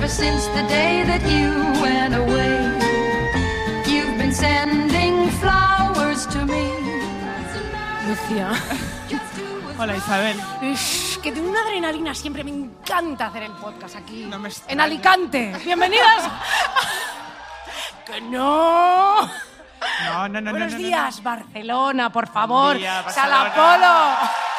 ever since the day that you went away. You've been sending flowers to me. Lucía. Hola Isabel. Ush, que de una adrenalina siempre me encanta hacer el podcast aquí. No me en. Alicante. Bienvenidas. que no. No, no, no. Buenos no, no, no. días, Barcelona, por favor. día, Barcelona. Polo.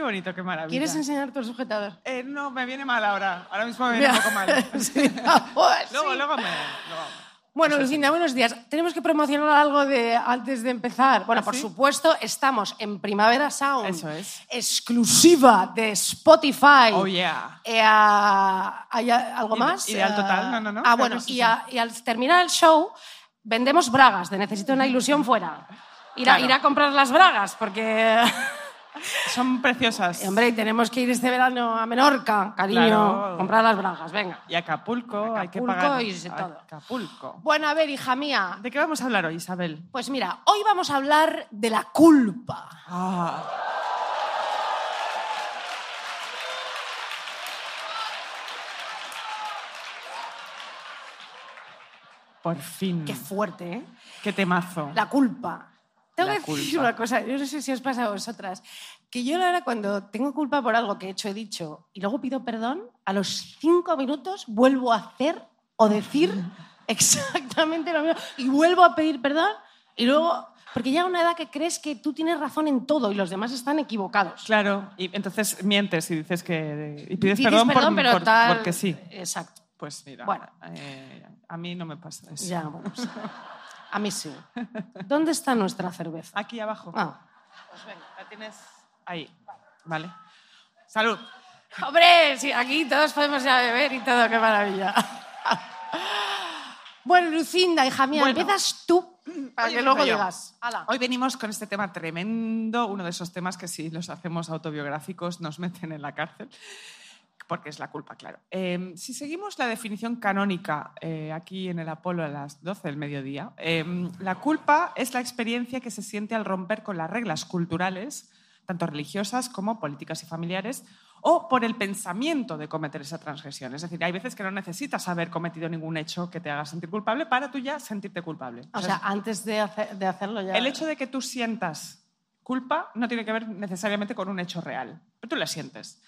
Qué bonito, qué maravilla. ¿Quieres enseñar tu sujetador? Eh, no, me viene mal ahora. Ahora mismo me viene un poco mal. Sí, ahora luego, sí. luego me... luego- Bueno, Lucinda, buenos días. Tenemos que promocionar algo de, antes de empezar. Bueno, ¿Ah, por sí? supuesto, estamos en Primavera Sound. Eso es. Exclusiva de Spotify. Oh, yeah. Eh, ¿Hay algo más? Ideal Eh, total, no, no, no, Ah, bueno, y, eso. a- y al terminar el show, vendemos bragas de Necesito una ilusión fuera. Ir a, Claro. ir a comprar las bragas, porque... Son preciosas. Eh, Hombre, y tenemos que ir este verano a Menorca, cariño. Claro. Comprar las bragas, venga. Y Acapulco, hay que Acapulco pagar. y todo. Acapulco. Bueno, a ver, hija mía. ¿De qué vamos a hablar hoy, Isabel? Pues mira, hoy vamos a hablar de la culpa. Ah. Por fin. Qué fuerte, ¿eh? Qué temazo. La culpa. Tengo que decir una cosa, yo no sé si os pasa a vosotras, que yo verdad cuando tengo culpa por algo que he hecho, he dicho, y luego pido perdón, a los cinco minutos vuelvo a hacer o decir exactamente lo mismo y vuelvo a pedir perdón y luego... Porque llega una edad que crees que tú tienes razón en todo y los demás están equivocados. Claro, y entonces mientes y dices que. Y pides, Pides perdón, por- pero por- tal- porque sí. Exacto. Pues mira, Bueno. eh, a mí no me pasa eso. Ya, bueno, pues, a mí sí. ¿Dónde está nuestra cerveza? Aquí abajo. Ah. Pues venga, la tienes ahí. Vale. Salud. Hombre, sí, aquí todos podemos ya beber y todo, qué maravilla. Bueno, Lucinda, hija mía, Bueno. empiezas tú para Hoy que luego digas. Hoy venimos con este tema tremendo, uno de esos temas que si los hacemos autobiográficos nos meten en la cárcel, porque es la culpa, claro. Eh, si seguimos la definición canónica eh, aquí en el Apolo a las 12 del mediodía, eh, la culpa es la experiencia que se siente al romper con las reglas culturales, tanto religiosas como políticas y familiares, o por el pensamiento de cometer esa transgresión. Es decir, hay veces que no necesitas haber cometido ningún hecho que te haga sentir culpable para tú ya sentirte culpable. O sea, antes de, hacer- de hacerlo ya. El hecho de que tú sientas culpa no tiene que ver necesariamente con un hecho real, pero tú la sientes.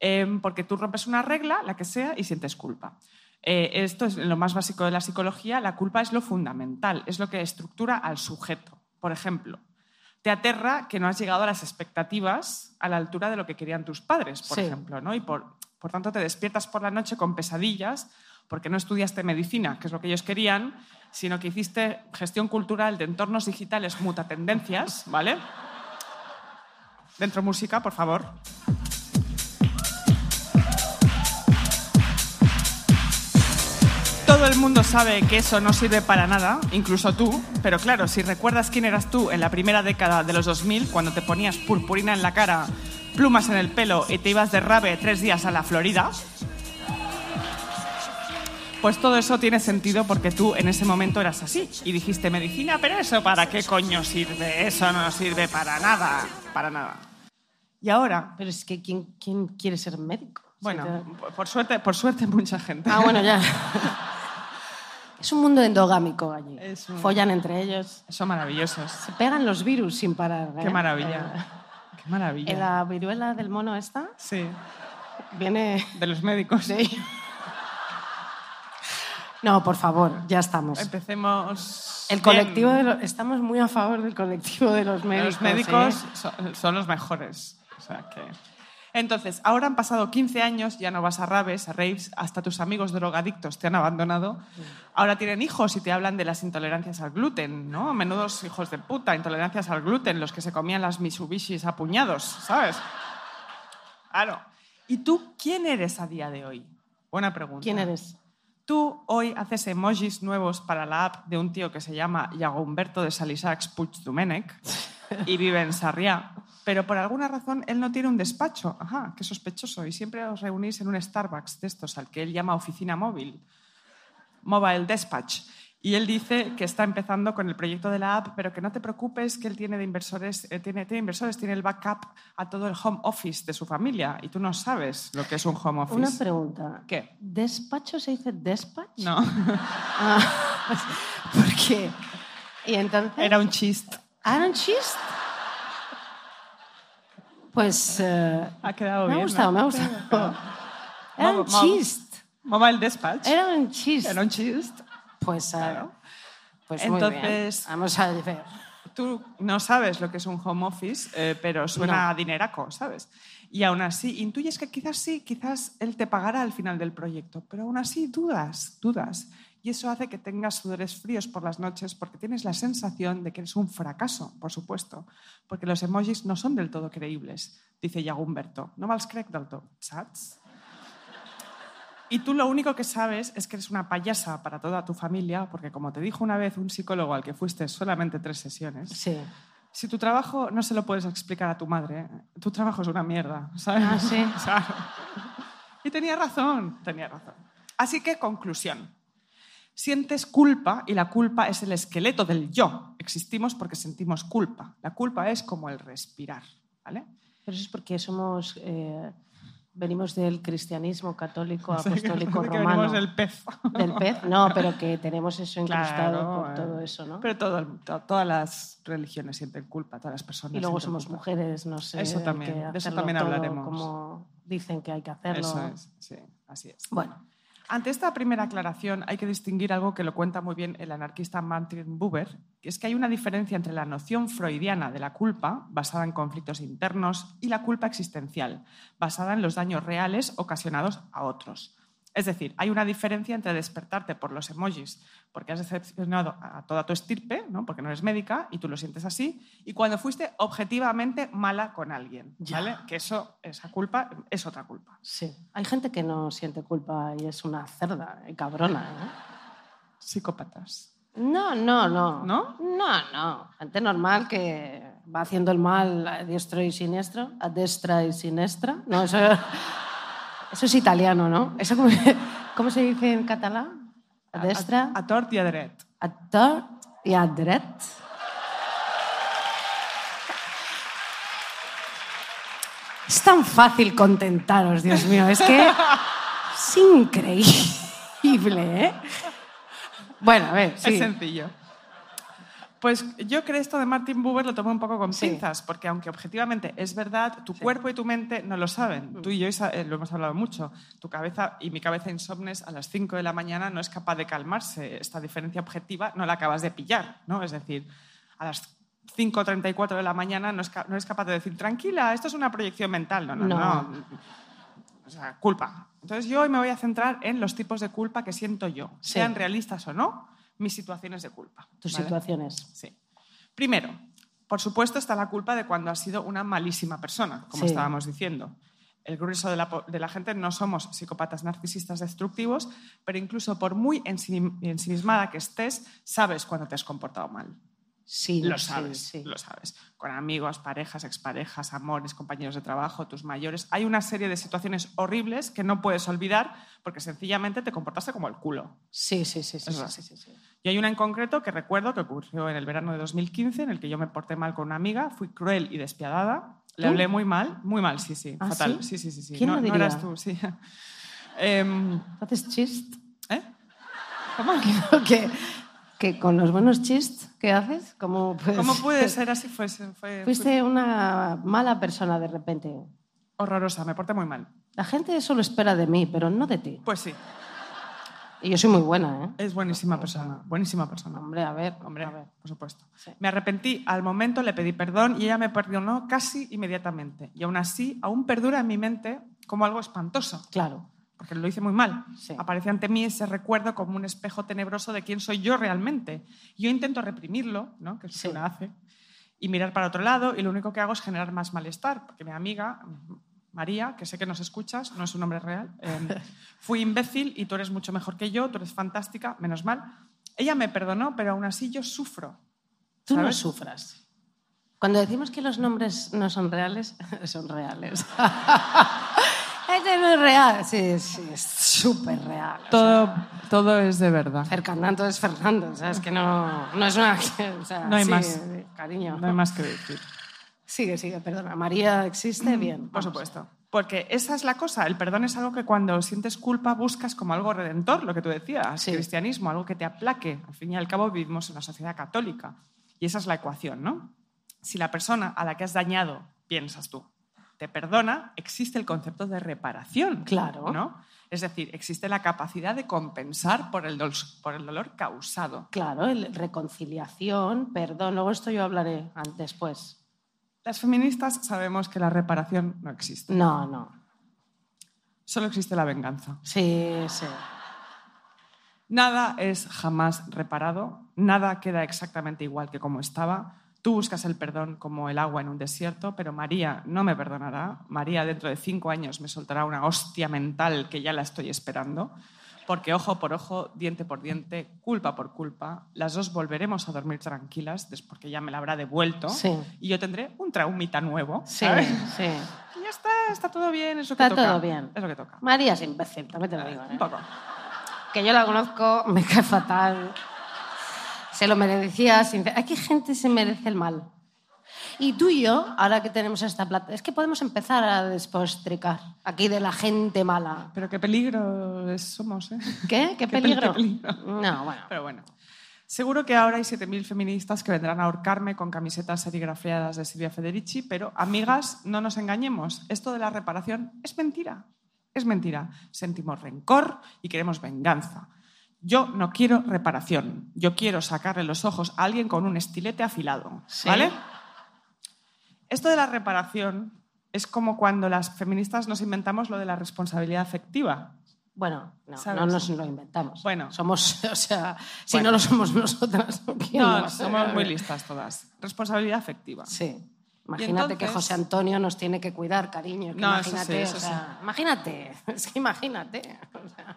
Eh, porque tú rompes una regla, la que sea, y sientes culpa. Eh, esto es lo más básico de la psicología. La culpa es lo fundamental, es lo que estructura al sujeto. Por ejemplo, te aterra que no has llegado a las expectativas a la altura de lo que querían tus padres, por Sí. ejemplo, ¿no? Y por, por tanto te despiertas por la noche con pesadillas porque no estudiaste medicina, que es lo que ellos querían, sino que hiciste gestión cultural de entornos digitales mutatendencias, ¿vale? Dentro música, por favor. El mundo sabe que eso no sirve para nada, incluso tú, pero claro, si recuerdas quién eras tú en la primera década de los 2000, cuando te ponías purpurina en la cara, plumas en el pelo y te ibas de rave tres días a la Florida, pues todo eso tiene sentido porque tú en ese momento eras así y dijiste medicina, pero eso para qué coño sirve, eso no sirve para nada, para nada. Y ahora, Pero es que ¿quién, quién quiere ser médico? bueno, por suerte, por suerte mucha gente. Ah, bueno, ya. es un mundo endogámico allí. Un- Follan entre ellos. Son maravillosos. Se pegan los virus sin parar. Qué ¿eh? maravilla. Eh, Qué maravilla. La viruela del mono esta Sí, viene de los médicos. de. No, por favor, ya estamos. Empecemos. El colectivo de los- estamos muy a favor del colectivo de los médicos. Los médicos ¿eh? son los mejores. O sea que... Entonces, ahora han pasado 15 años, ya no vas a raves, a raves, hasta tus amigos drogadictos te han abandonado. Ahora tienen hijos y te hablan de las intolerancias al gluten, ¿no? Menudos hijos de puta, intolerancias al gluten, los que se comían las Mitsubishis a puñados, ¿sabes? Claro. ¿Y tú quién eres a día de hoy? Buena pregunta. ¿Quién eres? Tú hoy haces emojis nuevos para la app de un tío que se llama Iago Humberto de Salisax Puig Domènech y vive en Sarriá, pero por alguna razón él no tiene un despacho. Ajá, qué sospechoso. Y siempre os reunís en un Starbucks de estos al que él llama oficina móvil, Mobile Dispatch. Y él dice que está empezando con el proyecto de la app, pero que no te preocupes, que él tiene de inversores, eh, tiene, tiene inversores, tiene el backup a todo el home office de su familia y tú no sabes lo que es un home office. Una pregunta. ¿Qué? ¿Despacho se dice despatch? No, Ah, ¿Por qué? Y entonces... era un chiste. ¿Era un chiste? Pues... eh, Ha quedado me ha bien. gustado, ¿no? me ha gustado. Era un chiste. Mobile Dispatch. Era un chiste. Era un chiste. Pues, eh, Claro. pues muy bien. Entonces- Vamos a ver. Tú no sabes lo que es un home office, eh, pero suena No. a dineraco, ¿sabes? Y aún así, intuyes que quizás sí, quizás él te pagará al final del proyecto, pero aún así dudas, dudas. Y eso hace que tengas sudores fríos por las noches porque tienes la sensación de que eres un fracaso, por supuesto, porque los emojis no son del todo creíbles, dice Humberto. No me'ls crec del tot, saps? Y tú lo único que sabes es que eres una payasa para toda tu familia, porque como te dijo una vez un psicólogo al que fuiste solamente tres sesiones, Sí. si tu trabajo no se lo puedes explicar a tu madre, tu trabajo es una mierda, ¿sabes? Ah, sí. Y tenía razón, tenía razón. Así que, conclusión. Sientes culpa y la culpa es el esqueleto del yo. Existimos porque sentimos culpa. La culpa es como el respirar, ¿vale? Pero eso es porque somos... eh, venimos del cristianismo católico, apostólico, Que romano. venimos del pez. Del pez, no, pero que tenemos eso incrustado Claro, por eh. todo eso, ¿no? Pero todo todas las religiones sienten culpa, todas las personas. y luego somos culpa. mujeres, no sé. Eso también, de eso también hablaremos. Como dicen que hay que hacerlo. Eso es, sí, así es. Bueno, Ante esta primera aclaración hay que distinguir algo que lo cuenta muy bien el anarquista Martin Buber, que es que hay una diferencia entre la noción freudiana de la culpa, basada en conflictos internos, y la culpa existencial, basada en los daños reales ocasionados a otros. Es decir, hay una diferencia entre despertarte por los emojis porque has decepcionado a toda tu estirpe, ¿no? porque no eres médica y tú lo sientes así, y cuando fuiste objetivamente mala con alguien. ¿vale? Que eso, esa culpa es otra culpa. sí. Hay gente que no siente culpa y es una cerda, y cabrona, ¿eh? Psicópatas. No, no, no. ¿No? No, no. Gente normal que va haciendo el mal a diestro y siniestro, a destra y siniestra. No, eso, eso es italiano, ¿no? ¿Eso cómo, cómo se dice en catalán? A destra, A, a tort i a dret. a tort i a dret. Es tan fácil contentaros, Dios mío. Es que es increíble, ¿eh? Bueno, a ver, sí. Es sencillo. Pues yo creo esto de Martin Buber lo tomo un poco con Sí. pinzas, porque aunque objetivamente es verdad, tu cuerpo y tu mente no lo saben. Mm. Tú y yo eh, lo hemos hablado mucho. Tu cabeza y mi cabeza insomnes a las 5 de la mañana no es capaz de calmarse. Esta diferencia objetiva no la acabas de pillar, ¿no? Es decir, a las 5.34 de la mañana no, es no eres capaz de decir, tranquila, esto es una proyección mental. No, no, no. No. O sea, culpa. Entonces yo hoy me voy a centrar en los tipos de culpa que siento yo, Sí. sean realistas o no, mis situaciones de culpa. Tus ¿vale? situaciones. Sí. Primero, por supuesto está la culpa de cuando has sido una malísima persona, como Sí. estábamos diciendo. El grueso de la, po- de la gente no somos psicópatas narcisistas destructivos, pero incluso por muy ensi- ensimismada que estés, sabes cuando te has comportado mal. Sí, Lo sabes, sí. lo sabes. Con amigos, parejas, exparejas, amores, compañeros de trabajo, tus mayores. Hay una serie de situaciones horribles que no puedes olvidar porque sencillamente te comportaste como el culo. Sí, sí, sí, sí, sí, sí. Y hay una en concreto que recuerdo que ocurrió en el verano de 2015, en el que yo me porté mal con una amiga, fui cruel y despiadada, le ¿Tú? hablé muy mal, muy mal, sí, sí, ¿Ah, fatal. sí? Sí, sí, sí. ¿Quién no, lo no diría? eras tú, sí. Em, ¿Haces chist? ¿eh? que, que con los buenos chistes que haces, ¿cómo puedes- ¿Cómo puede ser así? Fue, fue- fue Fuiste una mala persona de repente. horrorosa, me porté muy mal. La gente eso lo espera de mí, pero no de ti. Pues sí, Y yo soy muy buena, ¿eh? es buenísima persona, buenísima persona. Hombre, a ver, Hombre, a ver. por supuesto. Sí. Me arrepentí al momento, le pedí perdón y ella me perdonó casi inmediatamente. Y aún así, aún perdura en mi mente como algo espantoso. Claro. porque lo hice muy mal. Sí. Aparece ante mí ese recuerdo como un espejo tenebroso de quién soy yo realmente. Yo intento reprimirlo, ¿no? que es lo Sí. que una hace, y mirar para otro lado, y lo único que hago es generar más malestar, porque mi amiga, María, que sé que nos escuchas, no es un nombre real, eh, fui imbécil y tú eres mucho mejor que yo, tú eres fantástica, menos mal. Ella me perdonó, pero aún así yo sufro. Tú no sufras. Cuando decimos que los nombres no son reales, son reales. Este no es real. Sí, sí, es súper real. O Todo, todo es de verdad. Fernando es Fernando. O sea, es que no, no es una... o sea, No hay sí, más. Cariño. No hay más que decir. Sigue, sigue, perdona. María existe, bien. Por vamos. supuesto. Porque esa es la cosa. El perdón es algo que cuando sientes culpa buscas como algo redentor, lo que tú decías, Sí. cristianismo, algo que te aplaque. Al fin y al cabo vivimos en una sociedad católica. Y esa es la ecuación, ¿no? Si la persona a la que has dañado, piensas tú, te perdona, existe el concepto de reparación. Claro. ¿no? Es decir, existe la capacidad de compensar por el, por el dolor causado. Claro, el- reconciliación, perdón. Luego esto yo hablaré después. Las feministas sabemos que la reparación no existe. No, no. Solo existe la venganza. Sí, sí. Nada es jamás reparado, nada queda exactamente igual que como estaba. Tú buscas el perdón como el agua en un desierto, pero María no me perdonará. María dentro de cinco años me soltará una hostia mental que ya la estoy esperando, porque ojo por ojo, diente por diente, culpa por culpa, las dos volveremos a dormir tranquilas, porque ya me la habrá devuelto, Sí. y yo tendré un traumita nuevo. Sí, ¿sabes? sí. Y ya está, está todo bien, es lo Está que toca. todo bien. Es lo que toca. María es imbécil, también te lo digo. ¿eh? Un poco. Que yo la conozco, me cae fatal. Se lo merecía. sincer- Aquí gente se merece el mal. Y tú y yo, ahora que tenemos esta plata, es que podemos empezar a despostricar aquí de la gente mala. Pero qué peligro somos, ¿eh? ¿Qué? ¿Qué Qué pel- peligro? qué peligro. No, bueno. Pero bueno. Seguro que ahora hay 7.000 feministas que vendrán a ahorcarme con camisetas serigrafiadas de Silvia Federici, pero amigas, no nos engañemos. Esto de la reparación es mentira. Es mentira. Sentimos rencor y queremos venganza. Yo no quiero reparación. Yo quiero sacarle los ojos a alguien con un estilete afilado. Sí. ¿Vale? Esto de la reparación es como cuando las feministas nos inventamos lo de la responsabilidad afectiva. Bueno, no, ¿Sabes? no nos lo inventamos. Bueno. Somos, o sea, si Bueno. no lo somos nosotras, ¿quién No, somos muy listas todas. Responsabilidad afectiva. Sí. Imagínate que José Antonio nos tiene que cuidar, cariño. que No, eso imagínate, sí, eso o sea, imagínate, es que imagínate. o sea.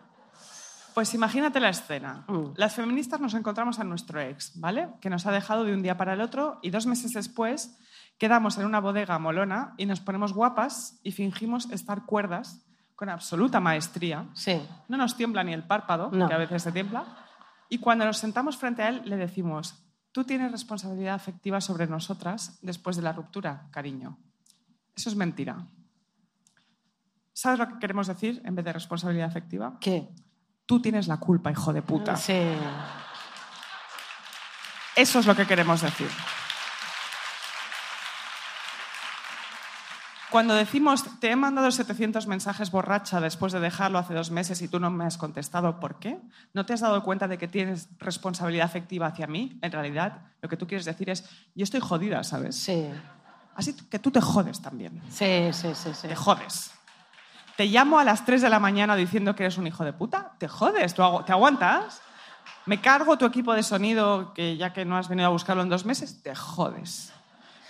Pues imagínate la escena. Mm. Las feministas nos encontramos a nuestro ex, ¿vale? Que nos ha dejado de un día para el otro y dos meses después quedamos en una bodega molona y nos ponemos guapas y fingimos estar cuerdas con absoluta maestría. Sí, No nos tiembla ni el párpado, No. que a veces se tiembla. Y cuando nos sentamos frente a él le decimos, tú tienes responsabilidad afectiva sobre nosotras después de la ruptura, cariño. Eso es mentira. ¿Sabes lo que queremos decir en vez de responsabilidad afectiva? ¿qué? Tú tienes la culpa, hijo de puta. Sí. Eso es lo que queremos decir. Cuando decimos, te he mandado 700 mensajes borracha después de dejarlo hace dos meses y tú no me has contestado, ¿por qué? ¿No te has dado cuenta de que tienes responsabilidad afectiva hacia mí? En realidad, lo que tú quieres decir es, yo estoy jodida, ¿sabes? Sí, Así que tú te jodes también. sí, sí, sí. sí. Te jodes. Te llamo a las 3 de la mañana diciendo que eres un hijo de puta. Te jodes, ¿Tú agu- ¿te aguantas? Me cargo tu equipo de sonido, que ya que no has venido a buscarlo en dos meses, te jodes.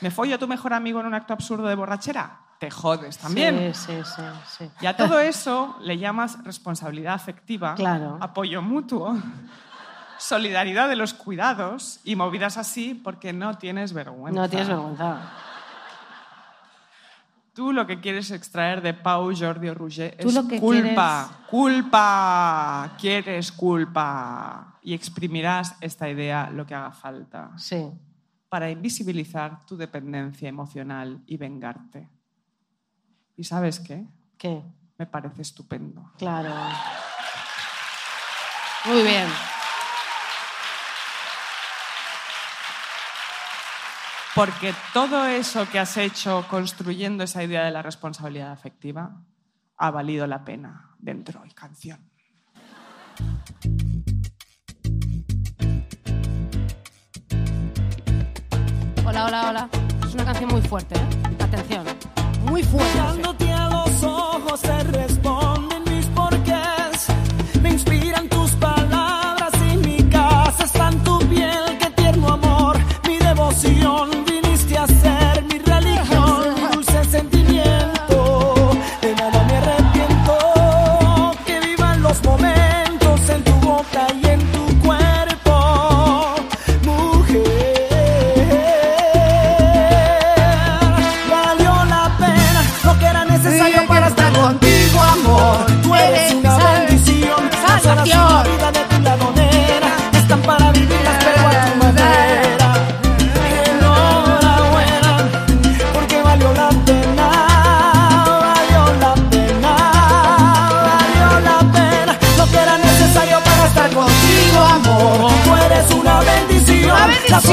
¿Me follo a tu mejor amigo en un acto absurdo de borrachera? Te jodes también. Sí, sí, sí. Y a todo eso le llamas responsabilidad afectiva, Claro. apoyo mutuo, solidaridad de los cuidados y movidas así porque no tienes vergüenza. No tienes vergüenza. Tú lo que quieres extraer de Pau, Jordi o Roger Tú es lo que culpa, culpa, quieres culpa. Y exprimirás esta idea lo que haga falta Sí. para invisibilizar tu dependencia emocional y vengarte. ¿Y sabes qué? ¿Qué? Me parece estupendo. Claro. Muy bien. Porque todo eso que has hecho construyendo esa idea de la responsabilidad afectiva ha valido la pena dentro y canción. Hola, hola, hola. Es una canción muy fuerte, ¿eh? Atención. Muy fuerte. Mirándote a los ojos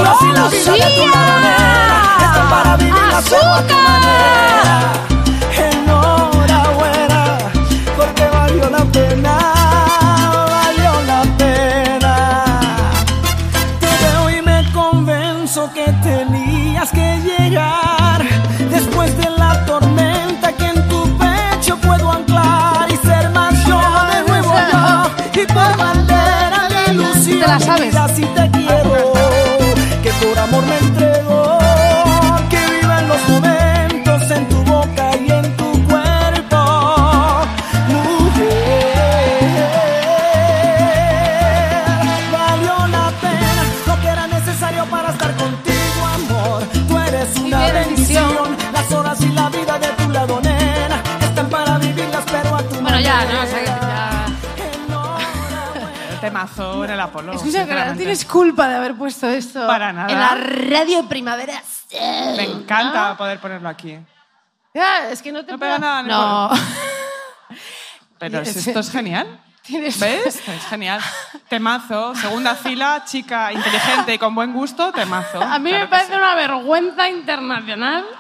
la vida de tu manera. Están para vivirla pero a tu manera. Enhorabuena, porque valió la pena, valió la pena. Te veo y me convenzo que tenías que llegar después de la tormenta que en tu pecho puedo anclar y ser más yo de nuevo yo y por bandera de ilusión Te la sabes. Temazo en el Apolo. Escucha, que no tienes culpa de haber puesto esto Para nada. en la radio primavera. Me encanta poder ponerlo aquí. Ya, es que no te No pega nada, No. Pero si esto es genial. Tienes- ¿Ves? Es genial. Temazo, segunda fila, chica inteligente y con buen gusto, temazo. A mí me Claro parece sí. una vergüenza internacional.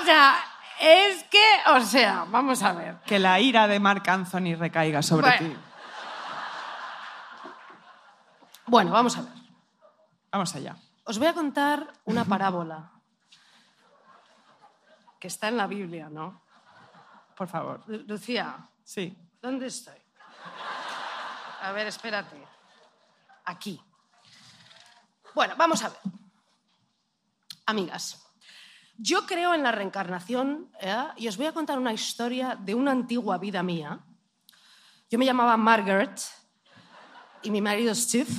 O sea, es que, o sea, vamos a ver. Que la ira de Marc Anthony recaiga sobre Bueno. ti. Bueno, vamos a ver. Vamos allá. Os voy a contar una parábola que está en la Biblia, ¿no? Por favor. Lu- Lucía, Sí. ¿dónde estoy? A ver, espérate. Aquí. Bueno, vamos a ver. Amigas, yo creo en la reencarnación ¿eh? y os voy a contar una historia de una antigua vida mía. Yo me llamaba Margaret y mi marido Steve.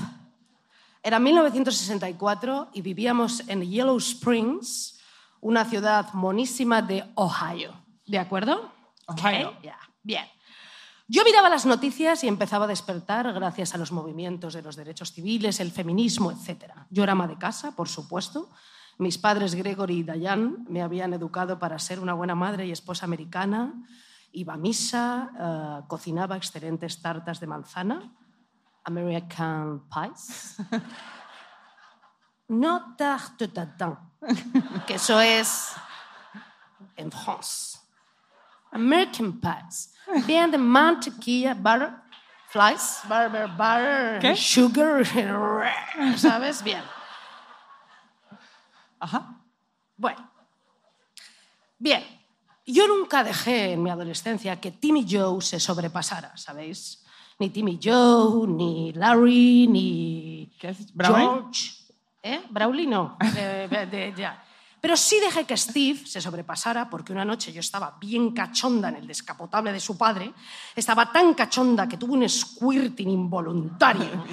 Era 1964 y vivíamos en Yellow Springs, una ciudad monísima de Ohio. ¿De acuerdo? Ohio. Ok, ya, Bien. Yo miraba las noticias y empezaba a despertar gracias a los movimientos de los derechos civiles, el feminismo, etc. Yo era ama de casa, por supuesto. Mis padres Gregory y Diane me habían educado para ser una buena madre y esposa americana. Iba a misa, eh, cocinaba excelentes tartas de manzana, American pies. No tarte tatin, que eso es en France. American pies. Bien de mantequilla, butter, flies, butter, butter, ¿Qué? sugar, ¿sabes? Bien. Ajá. Bueno. Bien. Yo nunca dejé en mi adolescencia que Timmy Joe se sobrepasara, ¿sabéis? Ni Timmy Joe, ni Larry, ni ¿Qué? ¿Brownie? George. ¿Eh? Brownie no. De- ya. Pero sí dejé que Steve se sobrepasara porque una noche yo estaba bien cachonda en el descapotable de su padre. Estaba tan cachonda que tuve un squirting involuntario.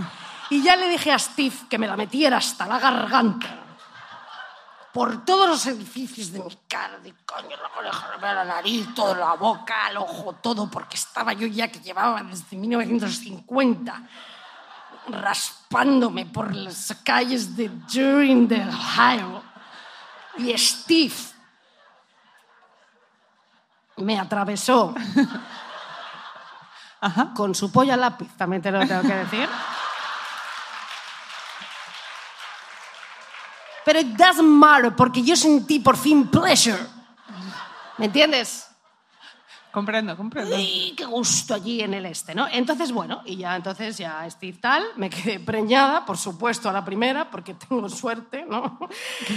Y ya le dije a Steve que me la metiera hasta la garganta por todos los edificios de mi cara, de coño, la nariz, toda la boca, el ojo, todo, porque estaba yo ya que llevaba desde 1950 raspándome por las calles de During de Ohio. Y Steve me atravesó con su polla lápiz, también te lo tengo que decir. Pero it doesn't matter porque yo sentí por fin pleasure. ¿Me entiendes? Comprendo, comprendo. ¡Uy, qué gusto allí en el este, ¿no? Entonces, bueno, y ya entonces ya Steve tal, me quedé preñada, por supuesto, a la primera, porque tengo suerte, ¿no?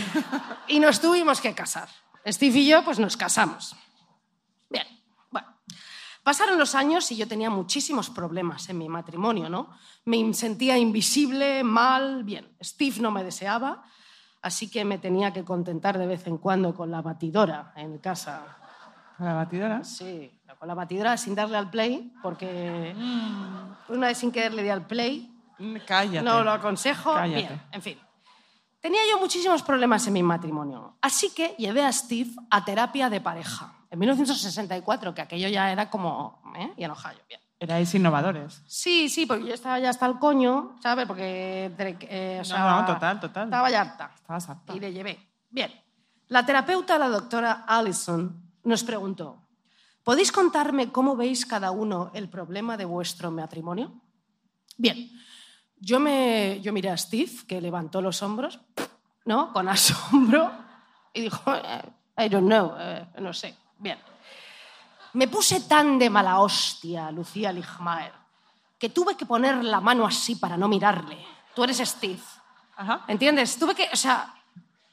y nos tuvimos que casar. Steve y yo, pues nos casamos. Bien, bueno. Pasaron los años y yo tenía muchísimos problemas en mi matrimonio, ¿no? Me sentía invisible, mal, bien. Steve no me deseaba, así que me tenía que contentar de vez en cuando con la batidora en casa. ¿La batidora? Sí, con la batidora sin darle al play, porque una vez sin querer le di al play. Mm, Cállate. No lo aconsejo. Cállate. Bien, en fin. Tenía yo muchísimos problemas en mi matrimonio, así que llevé a Steve a terapia de pareja. En 1964, que aquello ya era como... ¿eh? Y en Ohio, bien. Erais innovadores. Sí, sí, porque yo estaba ya hasta el coño, ¿sabes? Porque... eh, o sea, No, no, total, total. Estaba ya harta. Estabas harta. Y le llevé. Bien. La terapeuta, la doctora Allison, nos preguntó, ¿podéis contarme cómo veis cada uno el problema de vuestro matrimonio? Bien. Yo, me, yo miré a Steve, que levantó los hombros, ¿no? Con asombro y dijo, "Eh, I don't know, eh, no sé. Bien. Me puse tan de mala hostia, Lucía Ligmaer, que tuve que poner la mano así para no mirarle. Tú eres Steve. Ajá. ¿Entiendes? Tuve que, o sea,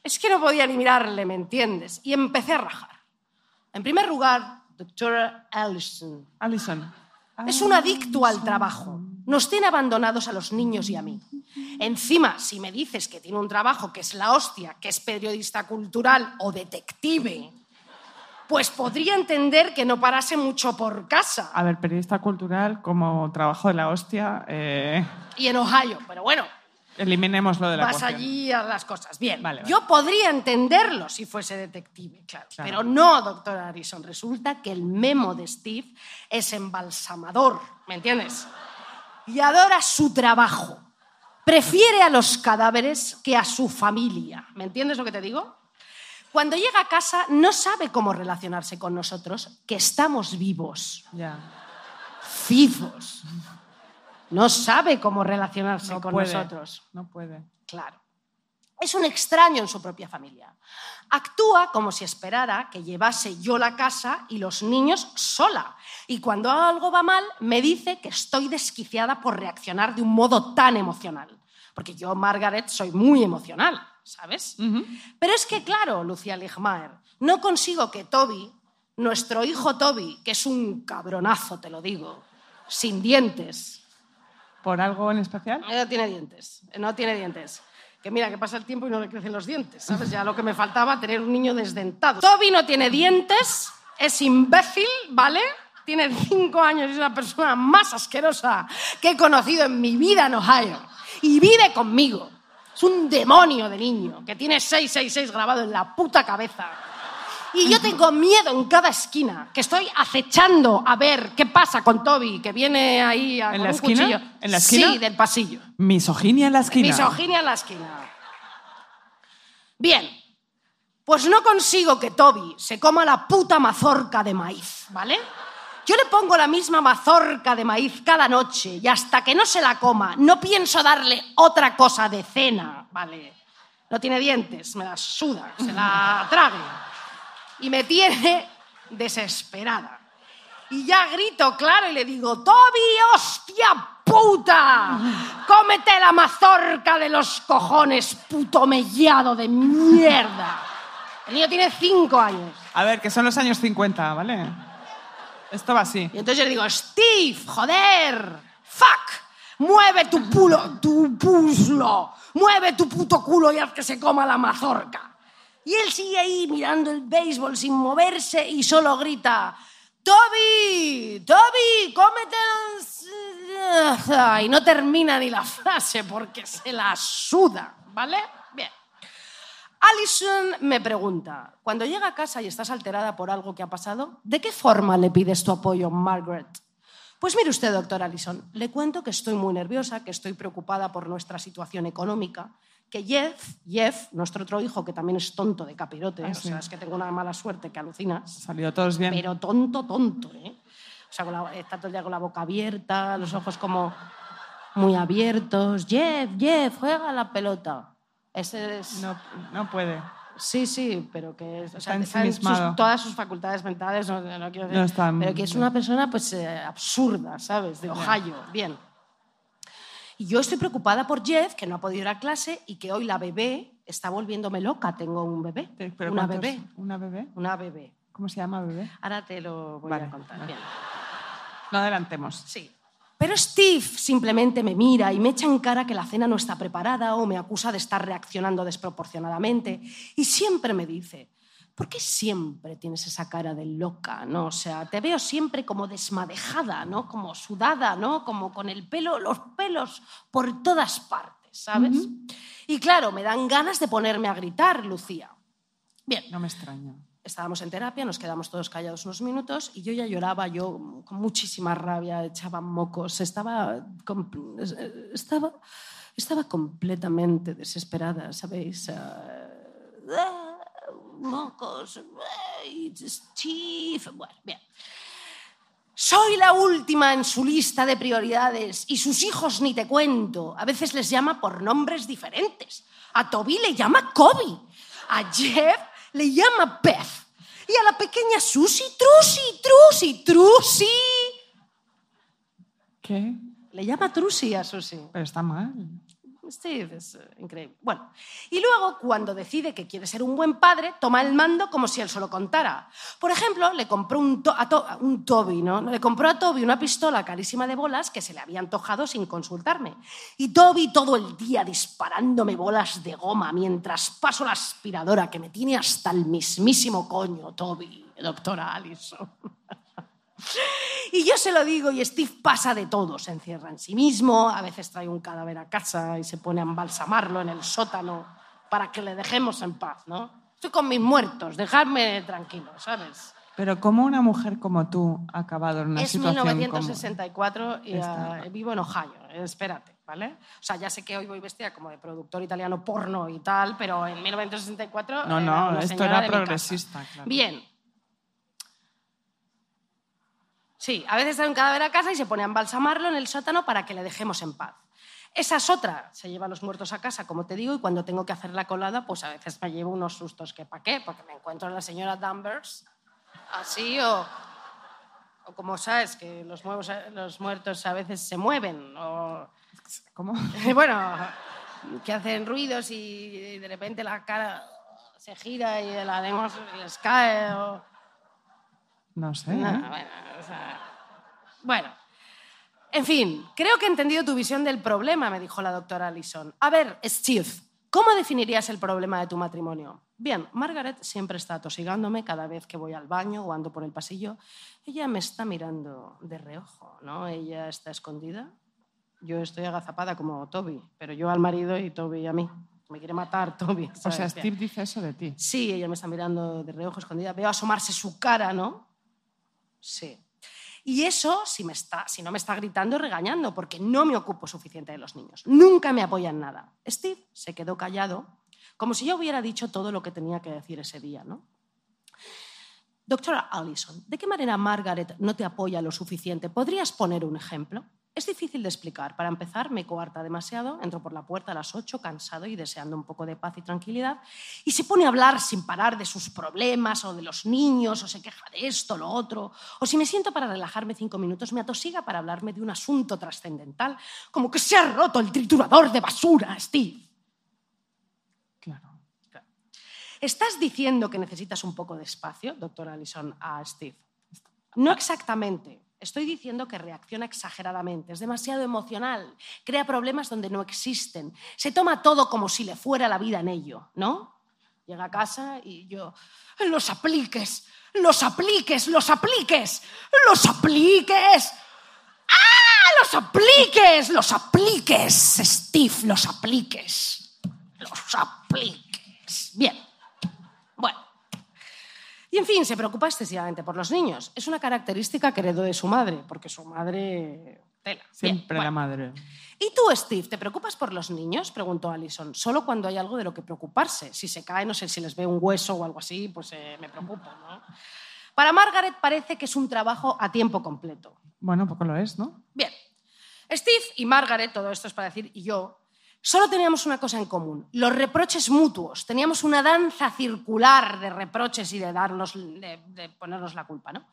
es que no podía ni mirarle, ¿me entiendes? Y empecé a rajar. En primer lugar, doctora Allison. Alison. Es un adicto al trabajo. Nos tiene abandonados a los niños y a mí. Encima, si me dices que tiene un trabajo que es la hostia, que es periodista cultural o detective, pues podría entender que no parase mucho por casa. A ver, periodista cultural como trabajo de la hostia, eh, Y en Ohio. Pero bueno, eliminemos lo de la vas ecuación. allí a las cosas. Bien, Vale, vale. yo podría entenderlo si fuese detective, claro. Claro. Pero no, doctor Harrison. Resulta que el memo de Steve es embalsamador, ¿me entiendes? Y adora su trabajo. Prefiere a los cadáveres que a su familia. ¿Me entiendes lo que te digo? Cuando llega a casa no sabe cómo relacionarse con nosotros, que estamos vivos, Ya. vivos. No sabe cómo relacionarse No con puede. nosotros. No puede. Claro. Es un extraño en su propia familia. Actúa como si esperara que llevase yo la casa y los niños sola. Y cuando algo va mal, me dice que estoy desquiciada por reaccionar de un modo tan emocional. Porque yo, Margaret, soy muy emocional, ¿sabes? Pero es que, claro, Lucía Ligmaer, no consigo que Toby, nuestro hijo Toby, que es un cabronazo, te lo digo, sin dientes, ¿Por algo en especial? No tiene dientes, no tiene dientes. Que mira, que pasa el tiempo y no le crecen los dientes, ¿sabes? Ya lo que me faltaba, tener un niño desdentado. Toby no tiene dientes, es imbécil, ¿vale? Tiene cinco años y es la persona más asquerosa que he conocido en mi vida en Ohio. Y vive conmigo. Es un demonio de niño que tiene 666 grabado en la puta cabeza. Y yo tengo miedo en cada esquina, que estoy acechando a ver qué pasa con Toby, que viene ahí a, ¿En con la un esquina? cuchillo. ¿En la esquina? Sí, del pasillo. Misoginia en la esquina. Misoginia en la esquina. Bien, pues no consigo que Toby se coma la puta mazorca de maíz, ¿vale? Yo le pongo la misma mazorca de maíz cada noche y hasta que no se la coma, no pienso darle otra cosa de cena, ¿vale? No tiene dientes, me la suda, se la trague. Y me tiene desesperada. Y ya grito claro y le digo, Toby, hostia puta, cómete la mazorca de los cojones, puto mellado de mierda. El niño tiene cinco años. A ver, que son los años 50, ¿vale? Esto va así. Y entonces yo le digo, Steve, joder, fuck, mueve tu culo, tu puslo, mueve tu puto culo y haz que se coma la mazorca. Y él sigue ahí mirando el béisbol sin moverse y solo grita, Toby, Toby, cómete el-". Y no termina ni la frase porque se la suda, ¿vale? Alison me pregunta, cuando llega a casa y estás alterada por algo que ha pasado, ¿de qué forma le pides tu apoyo, Margaret? Pues mire usted, doctor Allison, le cuento que estoy muy nerviosa, que estoy preocupada por nuestra situación económica, que Jeff, Jeff, nuestro otro hijo, que también es tonto de capirote, Ah, o sí. sea, es que tengo una mala suerte que alucinas, Salido todos bien. pero tonto, tonto, ¿eh? O sea, la- está todo el día con la boca abierta, los ojos como muy abiertos. Jeff, Jeff, juega la pelota. Ese es... No, no puede. Sí, sí, pero que o sea, Está están sus- todas sus facultades mentales, no, no quiero decir, No están- pero que es una persona pues eh, absurda, ¿sabes? De Ohio, bien. Y yo estoy preocupada por Jeff, que no ha podido ir a clase y que hoy la bebé está volviéndome loca. Tengo un bebé, pero una ¿cuántos? bebé, ¿Una bebé? una bebé. ¿Cómo se llama bebé? Ahora te lo voy Vale, a contar. Bien. No adelantemos. Sí. Pero Steve simplemente me mira y me echa en cara que la cena no está preparada o me acusa de estar reaccionando desproporcionadamente. Y siempre me dice, ¿por qué siempre tienes esa cara de loca? ¿no? O sea, te veo siempre como desmadejada, ¿no? Como sudada, ¿no? Como con el pelo, los pelos por todas partes, ¿sabes? Y claro, me dan ganas de ponerme a gritar, Lucía. Bien, No me extraña. Estábamos en terapia, nos quedamos todos callados unos minutos y yo ya lloraba, yo con muchísima rabia, echaba mocos, estaba, estaba, estaba completamente desesperada, ¿sabéis? Ah, mocos, Steve, bueno, bien. Soy la última en su lista de prioridades y sus hijos ni te cuento. A veces les llama por nombres diferentes. A Toby le llama Kobe. A Jeff le llama Beth. Y a la pequeña Susie, Trusi, Trusi, Trusi. ¿Qué? Le llama Trusi a Susie. Pero está mal. Steve es eh, increíble. Bueno, y luego cuando decide que quiere ser un buen padre, toma el mando como si él solo contara. Por ejemplo, le compró un, to- a un Toby, ¿no? Le compró a Toby una pistola carísima de bolas que se le había antojado sin consultarme. Y Toby todo el día disparándome bolas de goma mientras paso la aspiradora que me tiene hasta el mismísimo coño, Toby, doctora Allison. Y yo se lo digo y Steve pasa de todo. Se encierra en sí mismo, a veces trae un cadáver a casa y se pone a embalsamarlo en el sótano para que le dejemos en paz, ¿no? Estoy con mis muertos, dejadme tranquilo, ¿sabes? Pero ¿cómo una mujer como tú ha acabado en una es situación 1964 y Está. ah, vivo en Ohio, eh, espérate, ¿vale? O sea, ya sé que hoy voy vestida como de productor italiano porno y tal, pero en 1964 No, no, esto era progresista, claro. Bien. Sí, a veces trae un cadáver a casa y se pone a embalsamarlo en el sótano para que le dejemos en paz. Esa es otra, se lleva a los muertos a casa, como te digo, y cuando tengo que hacer la colada, pues a veces me llevo unos sustos que pa' qué, porque me encuentro a la señora Danvers así o, o como sabes, que los, muertos a veces se mueven o ¿Cómo? bueno, que hacen ruidos y de repente la cara se gira y la lengua les cae. o- No sé. No, ¿eh? bueno, o sea, bueno. En fin, creo que he entendido tu visión del problema, me dijo la doctora Allison. A ver, Steve, ¿cómo definirías el problema de tu matrimonio? Bien, Margaret siempre está atosigándome cada vez que voy al baño o ando por el pasillo. Ella me está mirando de reojo, ¿no? Ella está escondida. Yo estoy agazapada como Toby, pero yo al marido y Toby a mí. Me quiere matar Toby. O sea. Steve dice eso de ti. Sí, ella me está mirando de reojo escondida. Veo asomarse su cara, ¿no? Sí. Y eso, si, me está, no me está gritando, regañando, porque no me ocupo suficiente de los niños. Nunca me apoya en nada. Steve se quedó callado, como si yo hubiera dicho todo lo que tenía que decir ese día, ¿no? Doctora Allison, ¿de qué manera Margaret no te apoya lo suficiente? ¿Podrías poner un ejemplo? Es difícil de explicar. Para empezar, me coarta demasiado, entro por la puerta a las 8, cansado y deseando un poco de paz y tranquilidad, y se pone a hablar sin parar de sus problemas o de los niños, o se queja de esto, lo otro. O si me siento para relajarme cinco minutos, me atosiga para hablarme de un asunto trascendental, como que se ha roto el triturador de basura, Steve. Claro. ¿Estás diciendo que necesitas un poco de espacio, doctora Allison, a Steve? No exactamente. Estoy diciendo que reacciona exageradamente, es demasiado emocional, crea problemas donde no existen, se toma todo como si le fuera la vida en ello, ¿no? Llega a casa y yo, los apliques, los apliques, los apliques, los apliques. ¡Ah! Los apliques, los apliques, Steve, los apliques, los apliques. Bien. Y en fin, se preocupa excesivamente por los niños. Es una característica que heredó de su madre, porque su madre... Tela. Bien, Siempre la bueno. madre. ¿Y tú, Steve, te preocupas por los niños? Preguntó Alison. Solo cuando hay algo de lo que preocuparse. Si se cae, no sé, si les ve un hueso o algo así, pues eh, me preocupo, ¿no? Para Margaret parece que es un trabajo a tiempo completo. Bueno, poco lo es, ¿no? Bien. Steve y Margaret, todo esto es para decir, y yo, solo teníamos una cosa en común, los reproches mutuos. Teníamos una danza circular de reproches y de, darnos, de, de ponernos la culpa, ¿no?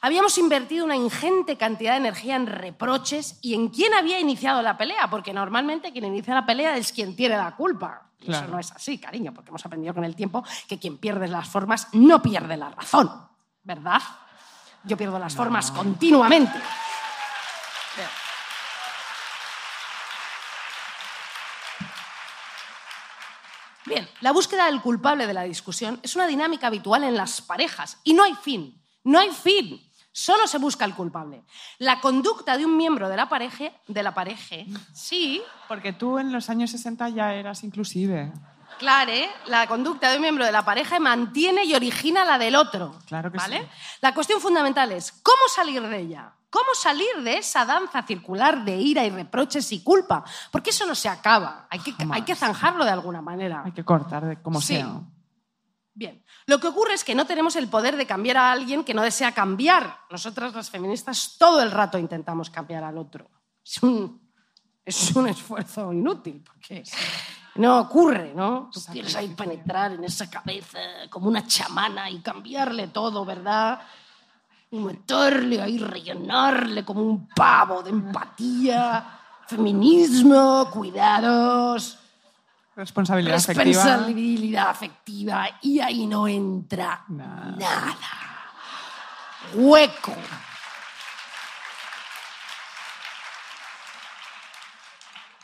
Habíamos invertido una ingente cantidad de energía en reproches y en quién había iniciado la pelea, porque normalmente quien inicia la pelea es quien tiene la culpa. Claro. eso no es así, cariño, porque hemos aprendido con el tiempo que quien pierde las formas no pierde la razón, ¿verdad? Yo pierdo las formas continuamente. Bien, la búsqueda del culpable de la discusión es una dinámica habitual en las parejas y no hay fin, no hay fin, solo se busca el culpable. La conducta de un miembro de la pareja, de la pareja, sí, Porque tú en los años 60 ya eras inclusive. claro, la conducta de un miembro de la pareja mantiene y origina la del otro. Claro que ¿vale? sí. La cuestión fundamental es cómo salir de ella. ¿Cómo salir de esa danza circular de ira y reproches y culpa? Porque eso no se acaba. Hay que, hay que zanjarlo de alguna manera. Hay que cortar de como Sí. sea. Bien, lo que ocurre es que no tenemos el poder de cambiar a alguien que no desea cambiar. Nosotras las feministas todo el rato intentamos cambiar al otro. Es un, es un esfuerzo inútil, porque no ocurre, ¿no? Tú quieres ahí penetrar en esa cabeza como una chamana y cambiarle todo, ¿verdad? Y meterle ahí, rellenarle como un pavo de empatía, feminismo, cuidados Responsabilidad afectiva. responsabilidad afectiva y ahí no entra Nada. nada. Hueco.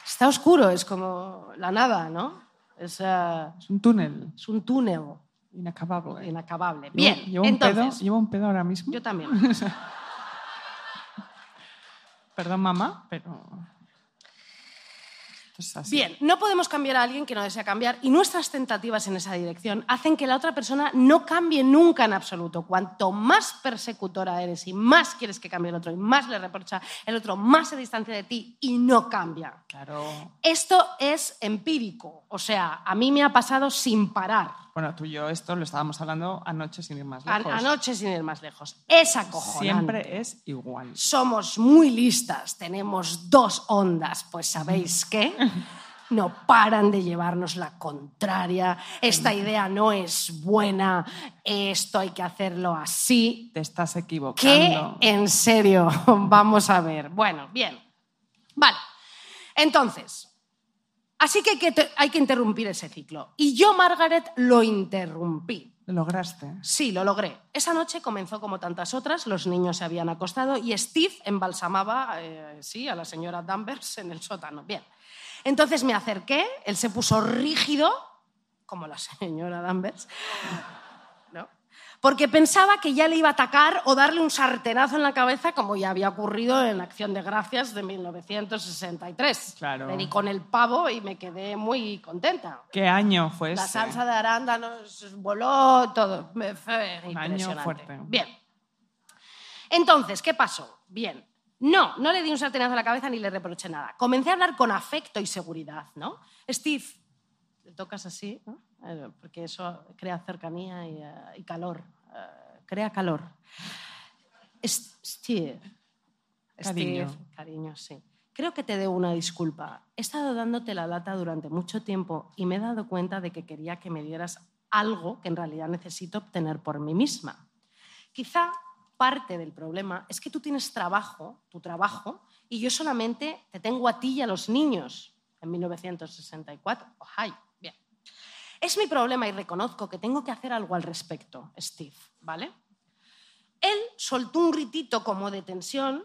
Está oscuro, es como la nada, ¿no? Es, Es un túnel es un túnel inacabable. inacabable. Llevo- Bien, llevo un, pedo, entonces, llevo un pedo ahora mismo. yo también. Perdón, mamá, pero... Bien, no podemos cambiar a alguien que no desea cambiar y nuestras tentativas en esa dirección hacen que la otra persona no cambie nunca en absoluto. Cuanto más persecutora eres y más quieres que cambie el otro y más le reprocha el otro, más se distancia de ti y no cambia. Claro. Esto es empírico, o sea, a mí me ha pasado sin parar. Bueno, tú y yo esto lo estábamos hablando anoche sin ir más lejos. anoche sin ir más lejos. Es acojonante. Siempre es igual. Somos muy listas, tenemos dos ondas, pues ¿sabéis qué? No paran de llevarnos la contraria, esta idea no es buena, esto hay que hacerlo así. Te estás ¿Qué? equivocando. En serio, vamos a ver. Bueno, bien. Vale. Entonces, así que hay que, te- hay que interrumpir ese ciclo. Y yo, Margaret, lo interrumpí. Lo lograste. Sí, lo logré. Esa noche comenzó como tantas otras, los niños se habían acostado y Steve embalsamaba, eh, sí, a la señora Danvers en el sótano. Bien. Entonces me acerqué, él se puso rígido, como la señora Danvers, ¿no? Porque pensaba que ya le iba a atacar o darle un sartenazo en la cabeza, como ya había ocurrido en Acción de Gracias de 1963. Claro. Me di con el pavo y me quedé muy contenta. ¿Qué año fue La ese? salsa de arándanos voló, todo. Fue Un año fuerte. Bien. Entonces, ¿qué pasó? Bien. No, no le di un sartenazo a la cabeza ni le reproché nada. Comencé a hablar con afecto y seguridad, ¿no? Steve, le tocas así, ¿no? Eh, porque eso crea cercanía y, eh, y calor. eh, crea calor. Steve. Cariño. Steve, cariño, sí. Creo que te debo una disculpa. He estado dándote la lata durante mucho tiempo y me he dado cuenta de que quería que me dieras algo que en realidad necesito obtener por mí misma. Quizá parte del problema es que tú tienes trabajo, tu trabajo, y yo solamente te tengo a ti y a los niños en 1964. Ojay, bien. Es mi problema y reconozco que tengo que hacer algo al respecto, Steve, ¿vale? Él soltó un gritito como de tensión.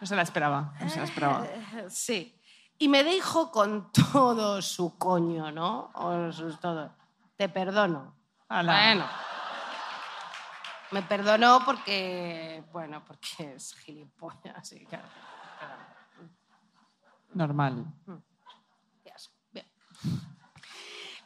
No se la esperaba. No se la esperaba. Sí. Y me dijo con todo su coño, ¿no? O todo. Te perdono. Ala. Bueno. Me perdonó porque, bueno, porque es gilipollas. Normal. Bien.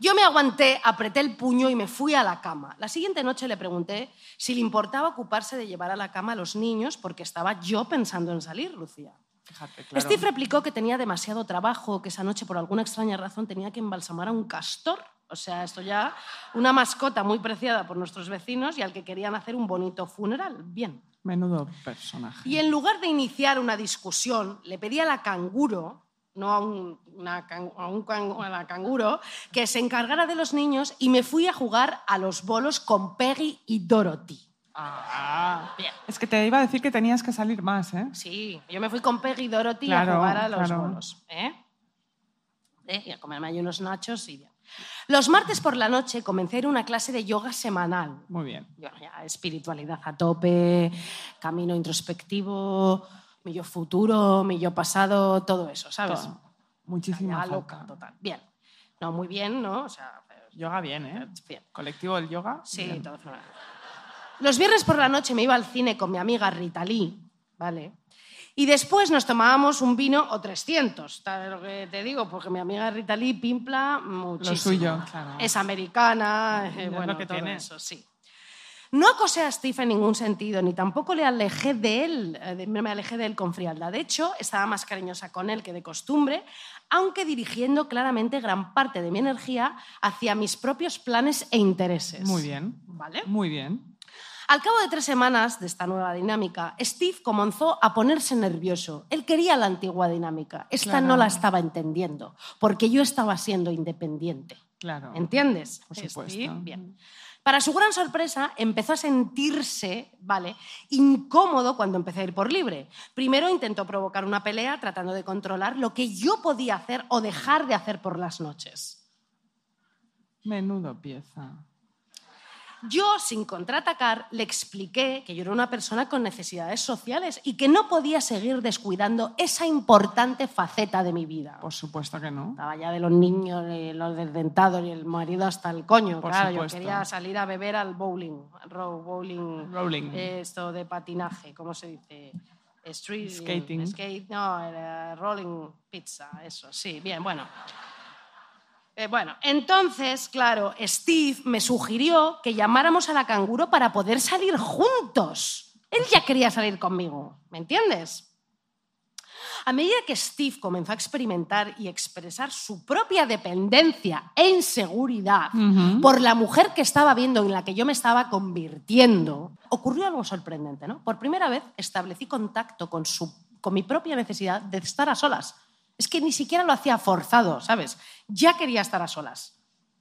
Yo me aguanté, apreté el puño y me fui a la cama. La siguiente noche le pregunté si le importaba ocuparse de llevar a la cama a los niños porque estaba yo pensando en salir, Lucía. Fíjate, claro. Steve replicó que tenía demasiado trabajo, que esa noche por alguna extraña razón tenía que embalsamar a un castor. O sea, esto ya, una mascota muy preciada por nuestros vecinos y al que querían hacer un bonito funeral. Bien. Menudo personaje. Y en lugar de iniciar una discusión, le pedí a la canguro, no a, un, una a un a la canguro, que se encargara de los niños y me fui a jugar a los bolos con Peggy y Dorothy. Ah, Bien. es que te iba a decir que tenías que salir más, ¿eh? Sí, yo me fui con Peggy y Dorothy Claro, a jugar a los claro. bolos. ¿eh? ¿Eh? Y a comerme ahí unos nachos y bien. Los martes por la noche comencé a ir a una clase de yoga semanal. Muy bien. Ya, espiritualidad a tope, camino introspectivo, mi yo futuro, mi yo pasado, todo eso, ¿sabes? Todo. Muchísima loca, total. Bien. No, muy bien, ¿no? O sea, Yoga bien, ¿eh? bien. Colectivo del yoga. Sí, bien. todo fenomenal. Los viernes por la noche me iba al cine con mi amiga Rita Lee, ¿vale? Y después nos tomábamos un vino o 300, ¿sabes lo que te digo? Porque mi amiga Rita Lee pimpla muchísimo. suyo, claro. Es americana, eh, Es bueno, lo que todo tiene. eso, sí. No acosé a Steve en ningún sentido, ni tampoco le alejé de él, eh, me alejé de él con frialdad. De hecho, estaba más cariñosa con él que de costumbre, aunque dirigiendo claramente gran parte de mi energía hacia mis propios planes e intereses. Muy bien. ¿Vale? Muy bien. Al cabo de tres semanas de esta nueva dinámica, Steve comenzó a ponerse nervioso. Él quería la antigua dinámica. Esta Claro. no la estaba entendiendo, porque yo estaba siendo independiente. Claro. ¿Entiendes? Por Steve? supuesto. Bien. Para su gran sorpresa, empezó a sentirse, ¿vale? Incómodo cuando empecé a ir por libre. Primero intentó provocar una pelea tratando de controlar lo que yo podía hacer o dejar de hacer por las noches. Menudo pieza. Yo, sin contraatacar, le expliqué que yo era una persona con necesidades sociales y que no podía seguir descuidando esa importante faceta de mi vida. Por supuesto que no. Estaba ya de los niños, de los desdentados y el marido hasta el coño. Por claro, supuesto. yo quería salir a beber al bowling, row, bowling, Rolling. esto de patinaje, ¿cómo se dice? Street, Skating. Skate, no, rolling pizza, eso, sí, bien, bueno. Eh, bueno, entonces, claro, Steve me sugirió que llamáramos a la canguro para poder salir juntos. Él ya quería salir conmigo, ¿me entiendes? A medida que Steve comenzó a experimentar y expresar su propia dependencia e inseguridad por la mujer que estaba viendo en la que yo me estaba convirtiendo, ocurrió algo sorprendente, ¿no? Por primera vez establecí contacto con, su, con mi propia necesidad de estar a solas. Es que ni siquiera lo hacía forzado, ¿sabes? Ya quería estar a solas.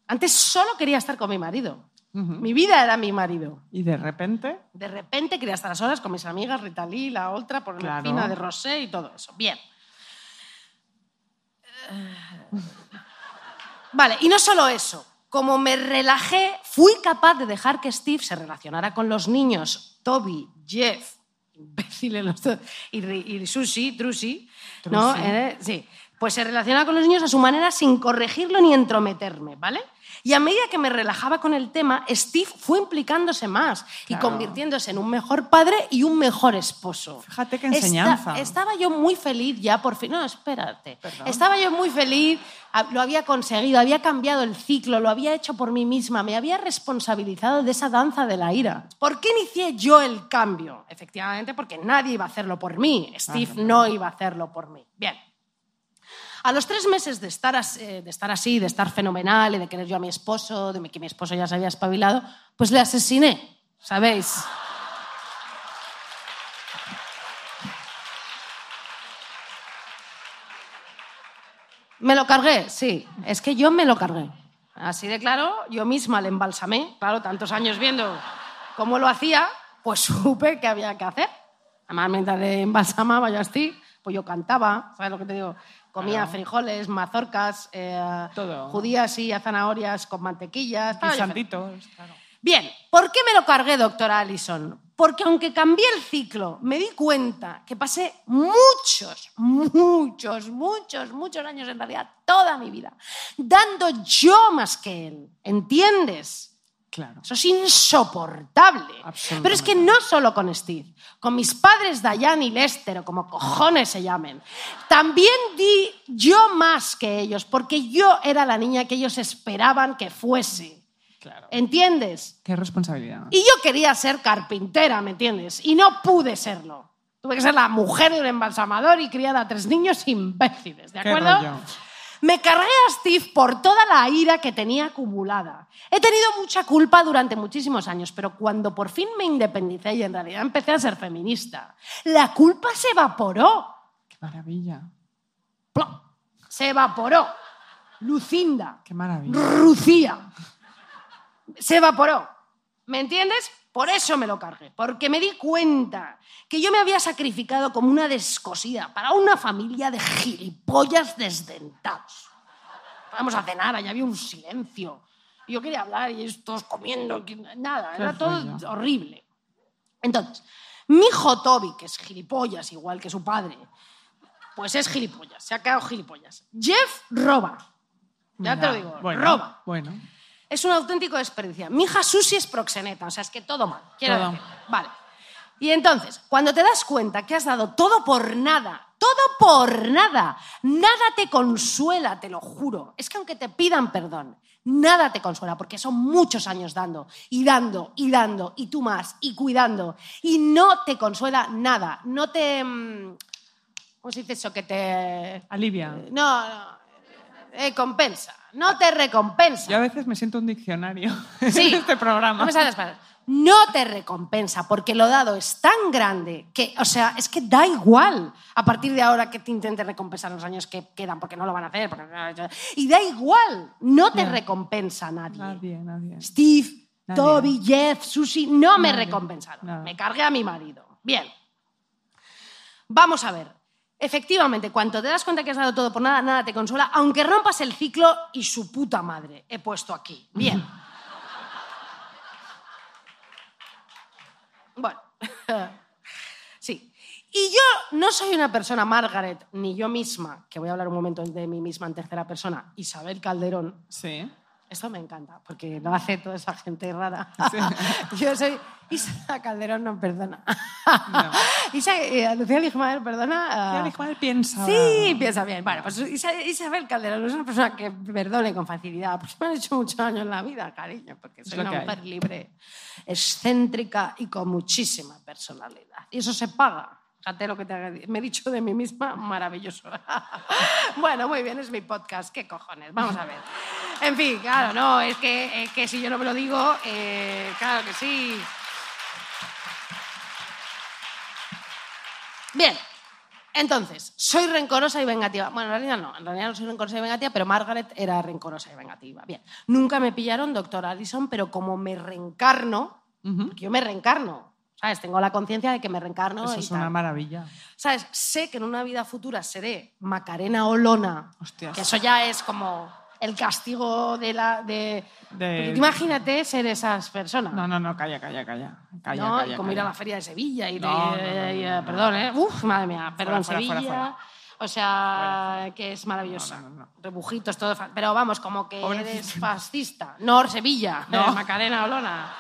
Antes solo quería estar con mi marido. Mi vida era mi marido. Y de repente, De repente quería estar a solas con mis amigas, Ritalí, la otra, por la Claro. fina de Rosé y todo eso. Bien. Vale, y no solo eso. Como me relajé, fui capaz de dejar que Steve se relacionara con los niños, Toby, Jeff, imbéciles los dos, y, Ri- y Susi, Trusi, ¿no? Trusi. Eh, sí. Pues se relaciona con los niños a su manera sin corregirlo ni entrometerme, ¿vale? Y a medida que me relajaba con el tema, Steve fue implicándose más y convirtiéndose en un mejor padre y un mejor esposo. Fíjate qué Esta- enseñanza. estaba yo muy feliz ya por fin. No, espérate. Perdón. Estaba yo muy feliz, lo había conseguido, había cambiado el ciclo, lo había hecho por mí misma, me había responsabilizado de esa danza de la ira. ¿Por qué inicié yo el cambio? Efectivamente, porque nadie iba a hacerlo por mí. Steve Claro. no iba a hacerlo por mí. Bien. A los tres meses de estar, as- eh, de estar así, de estar fenomenal y de querer yo a mi esposo, de que mi esposo ya se había espabilado, pues le asesiné, ¿sabéis? Me lo cargué, sí. Es que yo me lo cargué. Así de claro, yo misma le embalsamé. Claro, tantos años viendo cómo lo hacía, pues supe que había que hacer. Además, mientras le embalsamaba yo así, pues yo cantaba, ¿sabes lo que te digo? Comía frijoles, mazorcas, eh, judías y zanahorias con mantequilla. estaba yo feliz. guisantitos, claro. Bien, ¿por qué me lo cargué, doctora Allison? Porque aunque cambié el ciclo, me di cuenta que pasé muchos, muchos, muchos, muchos años, en realidad toda mi vida, dando yo más que él. ¿Entiendes? Claro. Eso es insoportable. Pero es que no solo con Steve, con mis padres Diane y Lester, o como cojones se llamen, también di yo más que ellos, porque yo era la niña que ellos esperaban que fuese. Claro. ¿Entiendes? Qué responsabilidad. Y yo quería ser carpintera, ¿me entiendes? Y no pude serlo. Tuve que ser la mujer de un embalsamador y criar a tres niños imbéciles, ¿de Qué acuerdo? rollo. Me cargué a Steve por toda la ira que tenía acumulada. He tenido mucha culpa durante muchísimos años, pero cuando por fin me independicé y en realidad empecé a ser feminista, la culpa se evaporó. Qué maravilla. ¡Plop! Se evaporó. Lucinda. Qué maravilla. Lucía. Se evaporó. ¿Me entiendes? Por eso me lo cargué, porque me di cuenta que yo me había sacrificado como una descosida para una familia de gilipollas desdentados. Vamos a cenar, allá había un silencio. Yo quería hablar y ellos todos comiendo, nada, era todo horrible. Entonces, mi hijo Toby, que es gilipollas igual que su padre, pues es gilipollas, se ha quedado gilipollas. Jeff roba. Ya te lo digo, bueno, roba. Bueno. Es un auténtico desperdicio. Mi hija Susi es proxeneta, o sea, es que todo mal. quiero Todo. decir. Vale. Y entonces, cuando te das cuenta que has dado todo por nada, todo por nada, nada te consuela, te lo juro. Es que aunque te pidan perdón, nada te consuela, porque son muchos años dando y dando y dando y tú más y cuidando y no te consuela nada, no te... mm, ¿Cómo se dice eso? Que te... Alivia. No, no, eh, compensa, no te recompensa. Yo a veces me siento un diccionario Sí. en este programa. No me palabras. No te recompensa porque lo dado es tan grande que, o sea, es que da igual a partir de ahora que te intenten recompensar los años que quedan porque no lo van a hacer. porque- Y da igual, no te recompensa nadie. Nadie, nadie. Steve, Nadie. Toby, Jeff, Susi, no me recompensaron. Nada. Me cargué a mi marido. Bien. Vamos a ver. Efectivamente, cuando te das cuenta que has dado todo por nada, nada te consuela, aunque rompas el ciclo y su puta madre. He puesto aquí. Bien. Bueno. sí. Y yo no soy una persona, Margaret, ni yo misma, que voy a hablar un momento de mí misma en tercera persona, Isabel Calderón, Sí. esto me encanta, porque lo hace toda esa gente rara. Yo soy Isa Calderón, no perdona. No. Isa, eh, Lucía Ligmaer, perdona. Dijo, él piensa. Sí, piensa bien. Bueno, pues Isa- Isabel Calderón es una persona que perdone con facilidad, porque me han hecho mucho daño en la vida, cariño, porque soy una hay. mujer libre, excéntrica y con muchísima personalidad. Y eso se paga. Fíjate lo que te me he dicho de mí misma, maravilloso. bueno, muy bien, es mi podcast, qué cojones, vamos a ver. En fin, claro, no, es que, es que si yo no me lo digo, eh, claro que sí. Bien, entonces, soy rencorosa y vengativa. Bueno, en realidad no, en realidad no soy rencorosa y vengativa, pero Margaret era rencorosa y vengativa. Bien, nunca me pillaron, doctor Allison, pero como me reencarno, porque yo me reencarno, ¿sabes? Tengo la conciencia de que me reencarno Eso y es tal. una maravilla. ¿Sabes? Sé que en una vida futura seré Macarena Olona, Hostias. que eso ya es como el castigo de la... De... Imagínate ser esas personas. No, no, no, calla, calla, calla. calla, ¿no? como ir a la feria de Sevilla y No, no, no, no, eh, perdón, ¿eh? Uf, madre mía, perdón, fuera, Sevilla. fuera. O sea, que es maravillosa. No, no, no, no. Rebujitos, todo. Pero vamos, como que eres fascista. Nor Sevilla, No. eh, Macarena Olona.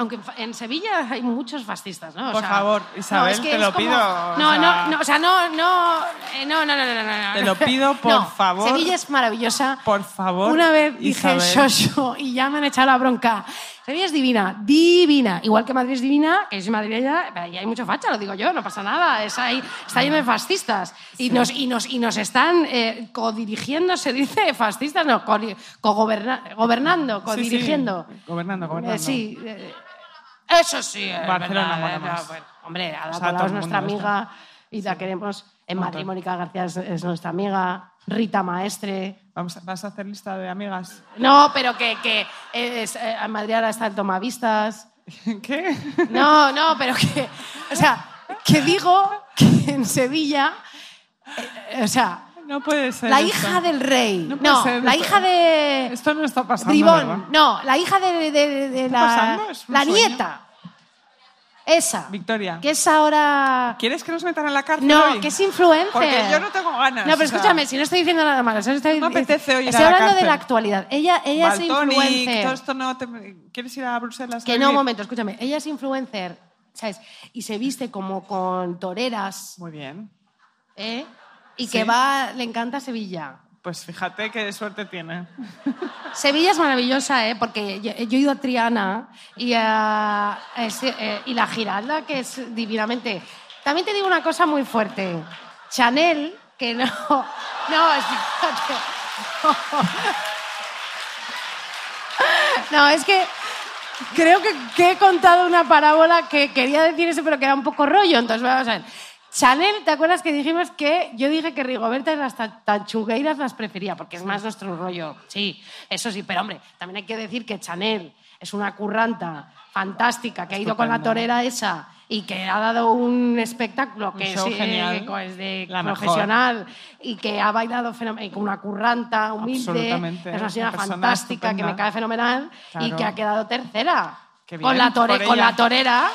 Aunque en Sevilla hay muchos fascistas, ¿no? O Por sea, favor, Isabel, es que te lo como- pido, No, sea- no, no, o sea, no, no, eh, no, no, no, no, no, no. Te lo pido, por No, favor. Sevilla es maravillosa. Por favor, Una vez dije. Shosho y ya me han echado la bronca. Sevilla es divina, divina. Igual que Madrid es divina, que soy madrileña, pero ahí hay mucho facha, lo digo yo, no pasa nada. Es ahí, está lleno de fascistas. Y, nos, y, nos, y nos están eh, codirigiendo, se dice fascistas, no, co- gobernando, Sí, sí, codirigiendo. Gobernando, gobernando. Eh, sí. Eso sí. es Barcelona verdad, mola más. bueno, hombre, Ada sea, Colau es nuestra amiga y la queremos. En Madrid. Mónica García es, es nuestra amiga. Rita Maestre. Vamos ¿Vas a hacer lista de amigas? No, pero que, que es, eh, en Madrid ahora está el tomavistas. ¿Qué? No, no, pero que. O sea, que digo que en Sevilla. eh, o sea, No puede ser. la esto. hija del rey. No No, puede ser la esto. hija de. Esto no está pasando. ¿verdad? No, la hija de, de- de- ¿Está la. pasando? ¿Es La sueño? nieta. Esa. Victoria. Que es ahora. ¿Quieres que nos metan en la cárcel No, hoy? que es influencer. Porque yo no tengo ganas. No, pero o sea, escúchame, si no estoy diciendo nada malo, solo estoy, No apetece hoy estoy a la hablando de la actualidad. Ella, ella es Baltonic, influencer. todo esto no te... ¿Quieres ir a Bruselas? a Que no, un momento, escúchame. Ella es influencer, ¿sabes? Y se viste como con toreras, Muy bien. ¿eh? Y Sí. que va, le encanta Sevilla. Pues fíjate qué suerte tiene. Sevilla es maravillosa, ¿eh? Porque yo, yo he ido a Triana y, a, es- eh, y la Giralda, que es divinamente. También te digo una cosa muy fuerte. Chanel, que no. No, espérate. No, es que creo que, que he contado una parábola que quería decir eso, pero que da un poco rollo. Entonces, vamos a ver. Chanel, ¿te acuerdas que dijimos que yo dije que Rigoberta y las ta- tanchugueiras las prefería? Porque es más nuestro rollo. Sí, eso sí, pero hombre, también hay que decir que Chanel es una curranta fantástica que ha ido con la torera esa y que ha dado un espectáculo que es, eh, genial. que es de mejor. profesional y que ha bailado con una curranta humilde, Absolutamente, es una señora fantástica que me cae fenomenal y que ha quedado tercera. Qué con, la tore- con la torera.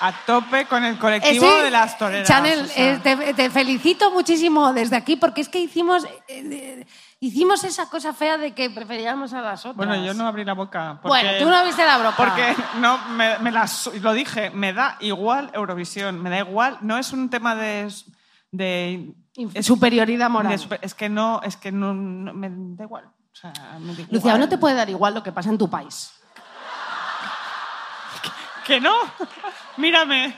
A tope con el colectivo sí, de las toreras. Chanel, o sea. eh, te, te felicito muchísimo desde aquí porque es que hicimos... eh, eh, Hicimos esa cosa fea de que preferíamos a las otras. Bueno, yo no abrí la boca. Porque, Bueno, tú no viste la broca. Porque no, me, me la su- lo dije, me da igual Eurovisión, me da igual, no es un tema de... de superioridad moral. de es que no, es que no, no- me da igual. O sea, me da Lucia, igual. no te puede dar igual lo que pasa en tu país. ¿Que no? Mírame.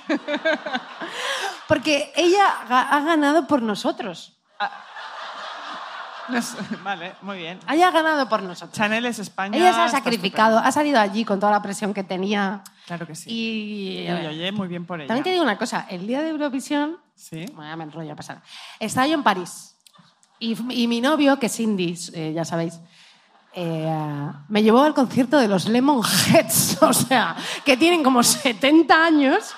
Porque ella ha ganado por nosotros. No sé, Vale, muy bien. Ella ha ganado por nosotros. Chanel es España. Ella se ha sacrificado, ha salido allí con toda la presión que tenía. Claro que sí. Y, Oye, oye, muy bien por ella. también te digo una cosa, el día de Eurovisión, Sí. bueno, me enrollo a pasar, estaba yo en París y, y mi novio, que es Cindy, eh, ya sabéis, eh, me llevó al concierto de los Lemonheads, o sea, que tienen como 70 años,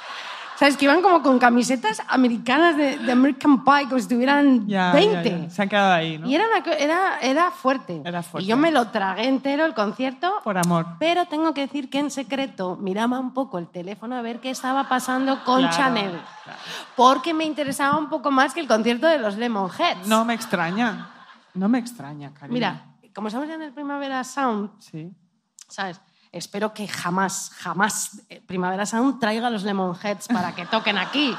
¿sabes? Que iban como con camisetas americanas de, de American Pie, como si tuvieran Ya, 20. ya, ya. Se han quedado ahí, ¿no? Y era, una era, era fuerte. Era fuerte. Y yo me lo tragué entero el concierto. Por amor. Pero tengo que decir que en secreto miraba un poco el teléfono a ver qué estaba pasando con Claro, Chanel. claro. Porque me interesaba un poco más que el concierto de los Lemonheads. No me extraña. No me extraña, cariño. Mira, como estamos en el Primavera Sound, Sí. ¿sabes? Espero que jamás, jamás eh, Primavera Sound traiga los Lemonheads para que toquen aquí.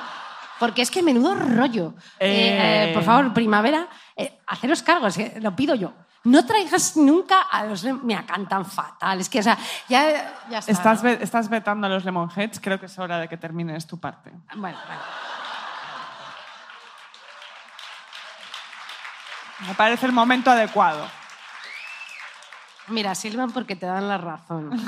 Porque es que menudo rollo. Eh, Eh. por favor, Primavera, haceros cargo, lo pido yo. No traigas nunca a los... Mira, cantan fatal. Es que, o sea, ya, ya está. Estás, estás vetando a los Lemonheads. Creo que es hora de que termines tu parte. Bueno, bueno. Me parece el momento adecuado. Mira, silban porque te dan la razón.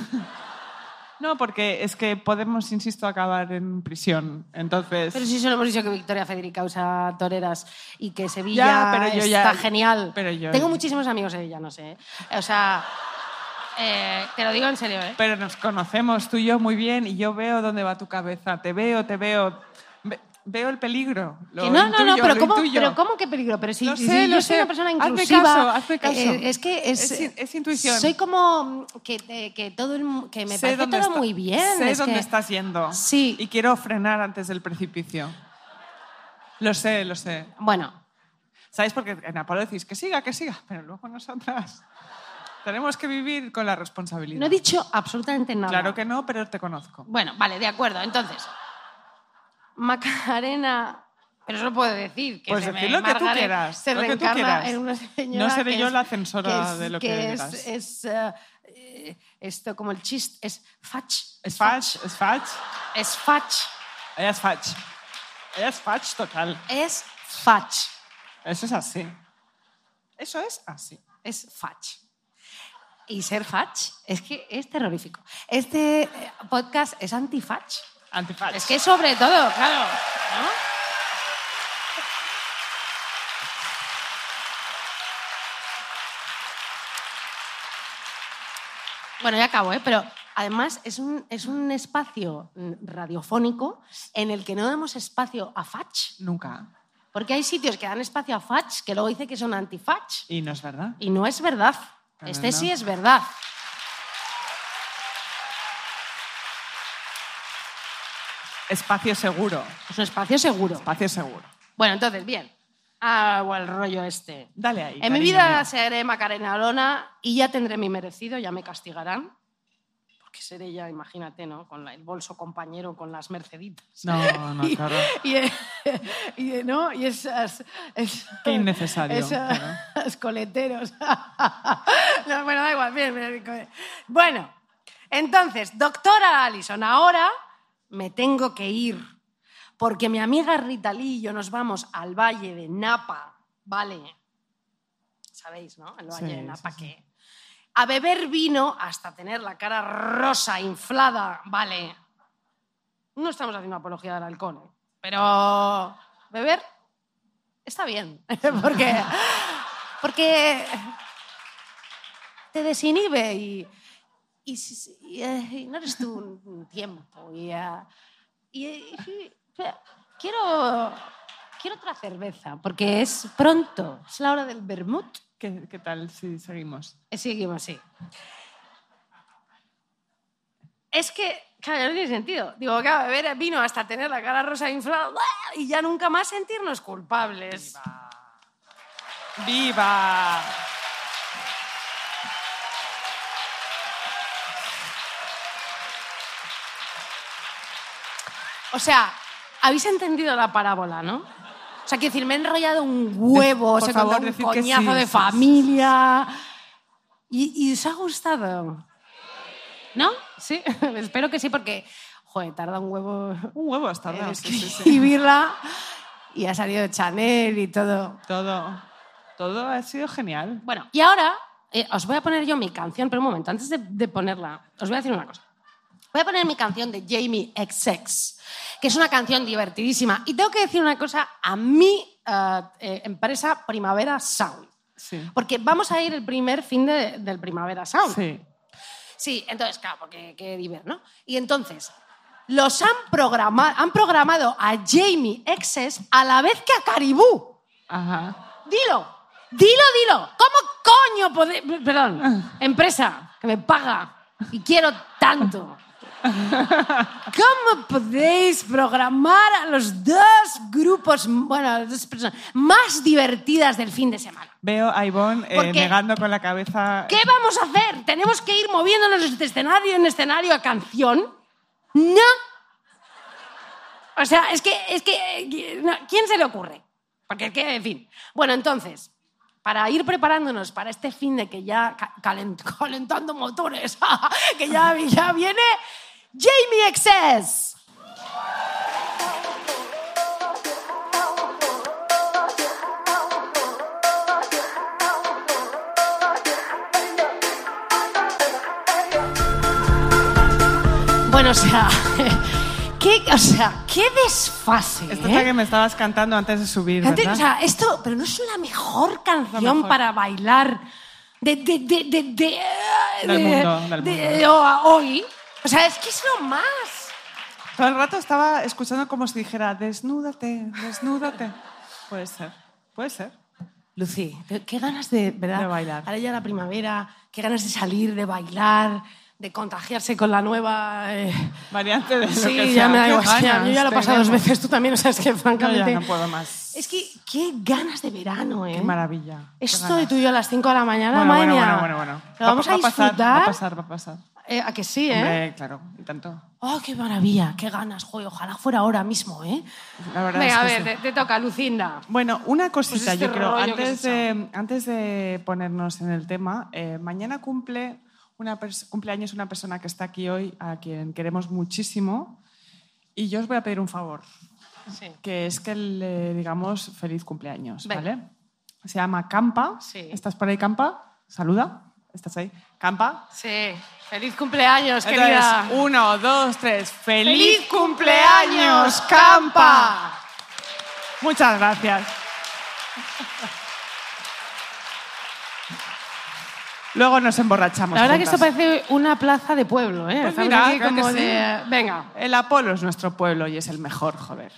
No, porque es que podemos, insisto, acabar en prisión. Entonces. Pero sí solo hemos dicho que Victoria Federica usa toreras y que Sevilla Ya, pero yo está ya- genial. pero yo- Tengo muchísimos amigos sevillanos, ¿eh? O sea, eh, te lo digo en serio, ¿eh? Pero nos conocemos tú y yo muy bien y yo veo dónde va tu cabeza. Te veo, te veo. Ve- veo el peligro. Lo Que no, no, no, intuyo, pero ¿cómo, intuyo. pero ¿cómo que peligro? Pero si, Lo sé, si lo yo soy sé. una persona Hazme inclusiva. caso, hazme caso. eh, es que es, Es es intuición. Soy como que, te- que todo el que me Sé parece todo está- muy bien. Sé es dónde que- estás yendo. Sí. Y quiero frenar antes del precipicio. Lo sé, lo sé. Bueno, ¿Sabéis? Porque en Apolo decís que siga, que siga, pero luego nosotras tenemos que vivir con la responsabilidad. no he dicho absolutamente nada. Claro que no, pero te conozco. Bueno, vale, de acuerdo. Entonces, Macarena. Pero eso lo puedo decir. Que Pues se decir me- lo que tú quieras, Se lo que tú quieras. en una señora. No seré que yo es- la censora es- de lo que es, digas. es, eh, esto como el chiste. Es fach. Es fach, es fach. Es fach. Ella es fach. Ella es fach total. Es fach. Eso es así. Eso es así. Es fach. Y ser fach es que es terrorífico. Este eh, podcast es anti-fach. Antifach. Es que sobre todo, claro. ¿no? Bueno, ya acabo, ¿eh? pero además es un, es un espacio mm, radiofónico en el que no damos espacio a fach. Nunca. Porque hay sitios que dan espacio a fach que luego dicen que son anti-fach. Y no es verdad. Y no es verdad. Pero Este no. sí es verdad. Espacio seguro. Es un espacio seguro. Espacio seguro. Bueno, entonces, bien. Ah, o el rollo este. Dale ahí. En mi vida mío. seré Macarena Olona y ya tendré mi merecido, ya me castigarán. Porque seré ya, imagínate, ¿no? Con la- el bolso compañero, con las merceditas. No, no, y, claro. y, y, ¿no? y esas, es- Qué innecesario, Esos claro. coleteros. No, bueno, da igual. bien, bien. Bueno, entonces, doctora Alison, ahora me tengo que ir porque mi amiga Rita Lee y yo nos vamos al Valle de Napa, ¿vale? Sabéis, ¿no? El Valle Sí, de Napa sí. que... A beber vino hasta tener la cara rosa, inflada, ¿vale? No estamos haciendo apología del alcohol, ¿eh? pero beber está bien, porque, porque te desinhibe y, y, y, eh, y no eres tú un, tiempo. Y, ah, y, quiero, quiero otra cerveza, porque es pronto, es la hora del vermut. ¿Qué, qué tal si seguimos? Eh, Seguimos, sí. Es que, claro, no tiene sentido. Digo, claro, beber vino hasta tener la cara rosa inflada y ya nunca más sentirnos culpables. ¡Viva! O sea, habéis entendido la parábola, ¿no? O sea, quiero decir, me he enrollado un huevo, se favor, un que coñazo sí, de familia. ¿Y, y os ha gustado? ¿No? Sí, espero que sí, porque, joder, tarda un huevo Un huevo hasta en ahora. Sí, sí, sí. escribirla y ha salido Chanel y todo. Todo, todo ha sido genial. Bueno, y ahora eh, os voy a poner yo mi canción, pero un momento, antes de, de ponerla, os voy a decir una cosa. Voy a poner mi canción de Jamie XX, que es una canción divertidísima. Y tengo que decir una cosa a mi eh, eh, empresa Primavera Sound. Sí. Porque vamos a ir el primer fin de- del Primavera Sound. Sí. Sí, entonces, claro, porque qué diver, ¿no? Y entonces, los han, programa- han programado a Jamie XS a la vez que a Caribú. Ajá. Dilo, dilo, dilo. ¿Cómo coño podéis... Perdón, empresa que me paga y quiero tanto. ¿Cómo podéis programar a los dos grupos, bueno, a las dos personas más divertidas del fin de semana? Veo a Ivonne eh, Porque- negando con la cabeza. ¿Qué vamos a hacer? ¿Tenemos que ir moviéndonos de escenario en escenario a canción? No. O sea, es que, es que, no, ¿quién se le ocurre? Porque, que, en fin. Bueno, entonces, para ir preparándonos para este fin de que ya ca- calent- calentando motores, que ya, ya viene Jamie XS. Bueno, o sea, qué, o sea, qué desfase. Esta ¿eh? es la que me estabas cantando antes de subir, Antes, ¿verdad? o sea, esto, pero no es la mejor canción mejor. para bailar de, de, de, de, de- Del mundo, mundo. hoy. O sea, es que es lo más. Todo el rato estaba escuchando como si dijera, desnúdate, desnúdate. Puede ser, puede ser. Lucy, qué ganas de, ¿verdad? De bailar. Ahora ya la primavera, qué ganas de salir, de bailar, de contagiarse con la nueva. eh, Variante de lo Sí, que ya sea. me da igual. ganas yo ya lo he pasado dos veces, tú también, o sea, es que Yo francamente. ya no puedo más. Es que qué ganas de verano, ¿eh? Qué maravilla. Esto de tú y yo a las 5 de la mañana, Bueno, madre bueno, bueno, bueno, bueno. Lo vamos va, a disfrutar. va a pasar, va a pasar. Eh, ¿A que sí, eh? Hombre, claro, y tanto. ¡Oh, qué maravilla! ¡Qué ganas! Joder, ojalá fuera ahora mismo, ¿eh? La verdad Venga, a es que ver, sí. te, te toca, Lucinda. Bueno, una cosita, este yo creo, antes de, antes de ponernos en el tema, eh, mañana cumple una cumpleaños una persona que está aquí hoy, a quien queremos muchísimo, y yo os voy a pedir un favor, Sí. que es que le digamos feliz cumpleaños. ¿vale? Se llama Campa. Sí. ¿Estás por ahí, Campa? Saluda. ¿Estás ahí? Campa. Sí. ¡Feliz cumpleaños, Entonces, querida! uno, dos, tres. ¡Feliz, ¡Feliz cumpleaños, Campa! Muchas gracias. Luego nos emborrachamos. La verdad que esto juntas. parece una plaza de pueblo, ¿eh? Pues mira, que como sí. de... Venga. El Apolo es nuestro pueblo y es el mejor, joder.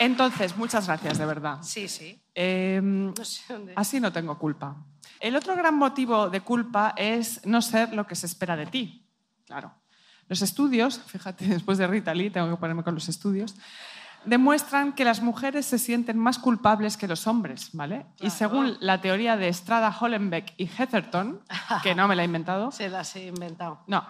Entonces, muchas gracias, de verdad. Sí, sí. Eh, No sé dónde... Así no tengo culpa. El otro gran motivo de culpa es no ser lo que se espera de ti. Claro. Los estudios, fíjate, después de Rita Lee, tengo que ponerme con los estudios, demuestran que las mujeres se sienten más culpables que los hombres, ¿vale? Y según la teoría de Strada Hollenbeck y Heatherton, que no me la he inventado, Se las he inventado. no.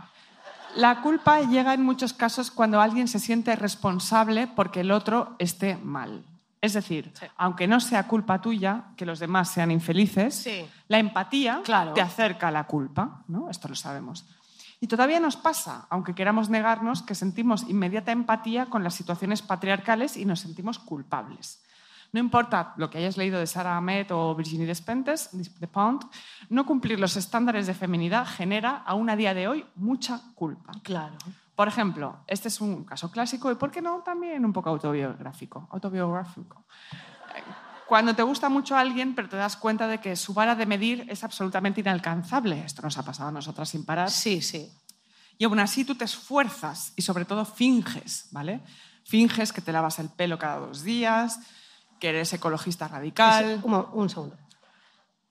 La culpa llega en muchos casos cuando alguien se siente responsable porque el otro esté mal. Es decir, Sí. aunque no sea culpa tuya que los demás sean infelices, Sí. la empatía Claro. te acerca a la culpa, ¿no? Esto lo sabemos. Y todavía nos pasa, aunque queramos negarnos, que sentimos inmediata empatía con las situaciones patriarcales y nos sentimos culpables. No importa lo que hayas leído de Sarah Ahmed o Virginie Despentes, Despont, no cumplir los estándares de feminidad genera, aún a día de hoy, mucha culpa. Claro. Por ejemplo, este es un caso clásico y, ¿por qué no?, también un poco autobiográfico. autobiográfico. Cuando te gusta mucho alguien, pero te das cuenta de que su vara de medir es absolutamente inalcanzable. Esto nos ha pasado a nosotras sin parar. Sí, sí. Y aún así tú te esfuerzas y sobre todo finges, ¿vale? Finges que te lavas el pelo cada dos días, que eres ecologista radical. Es- un, mo- un segundo.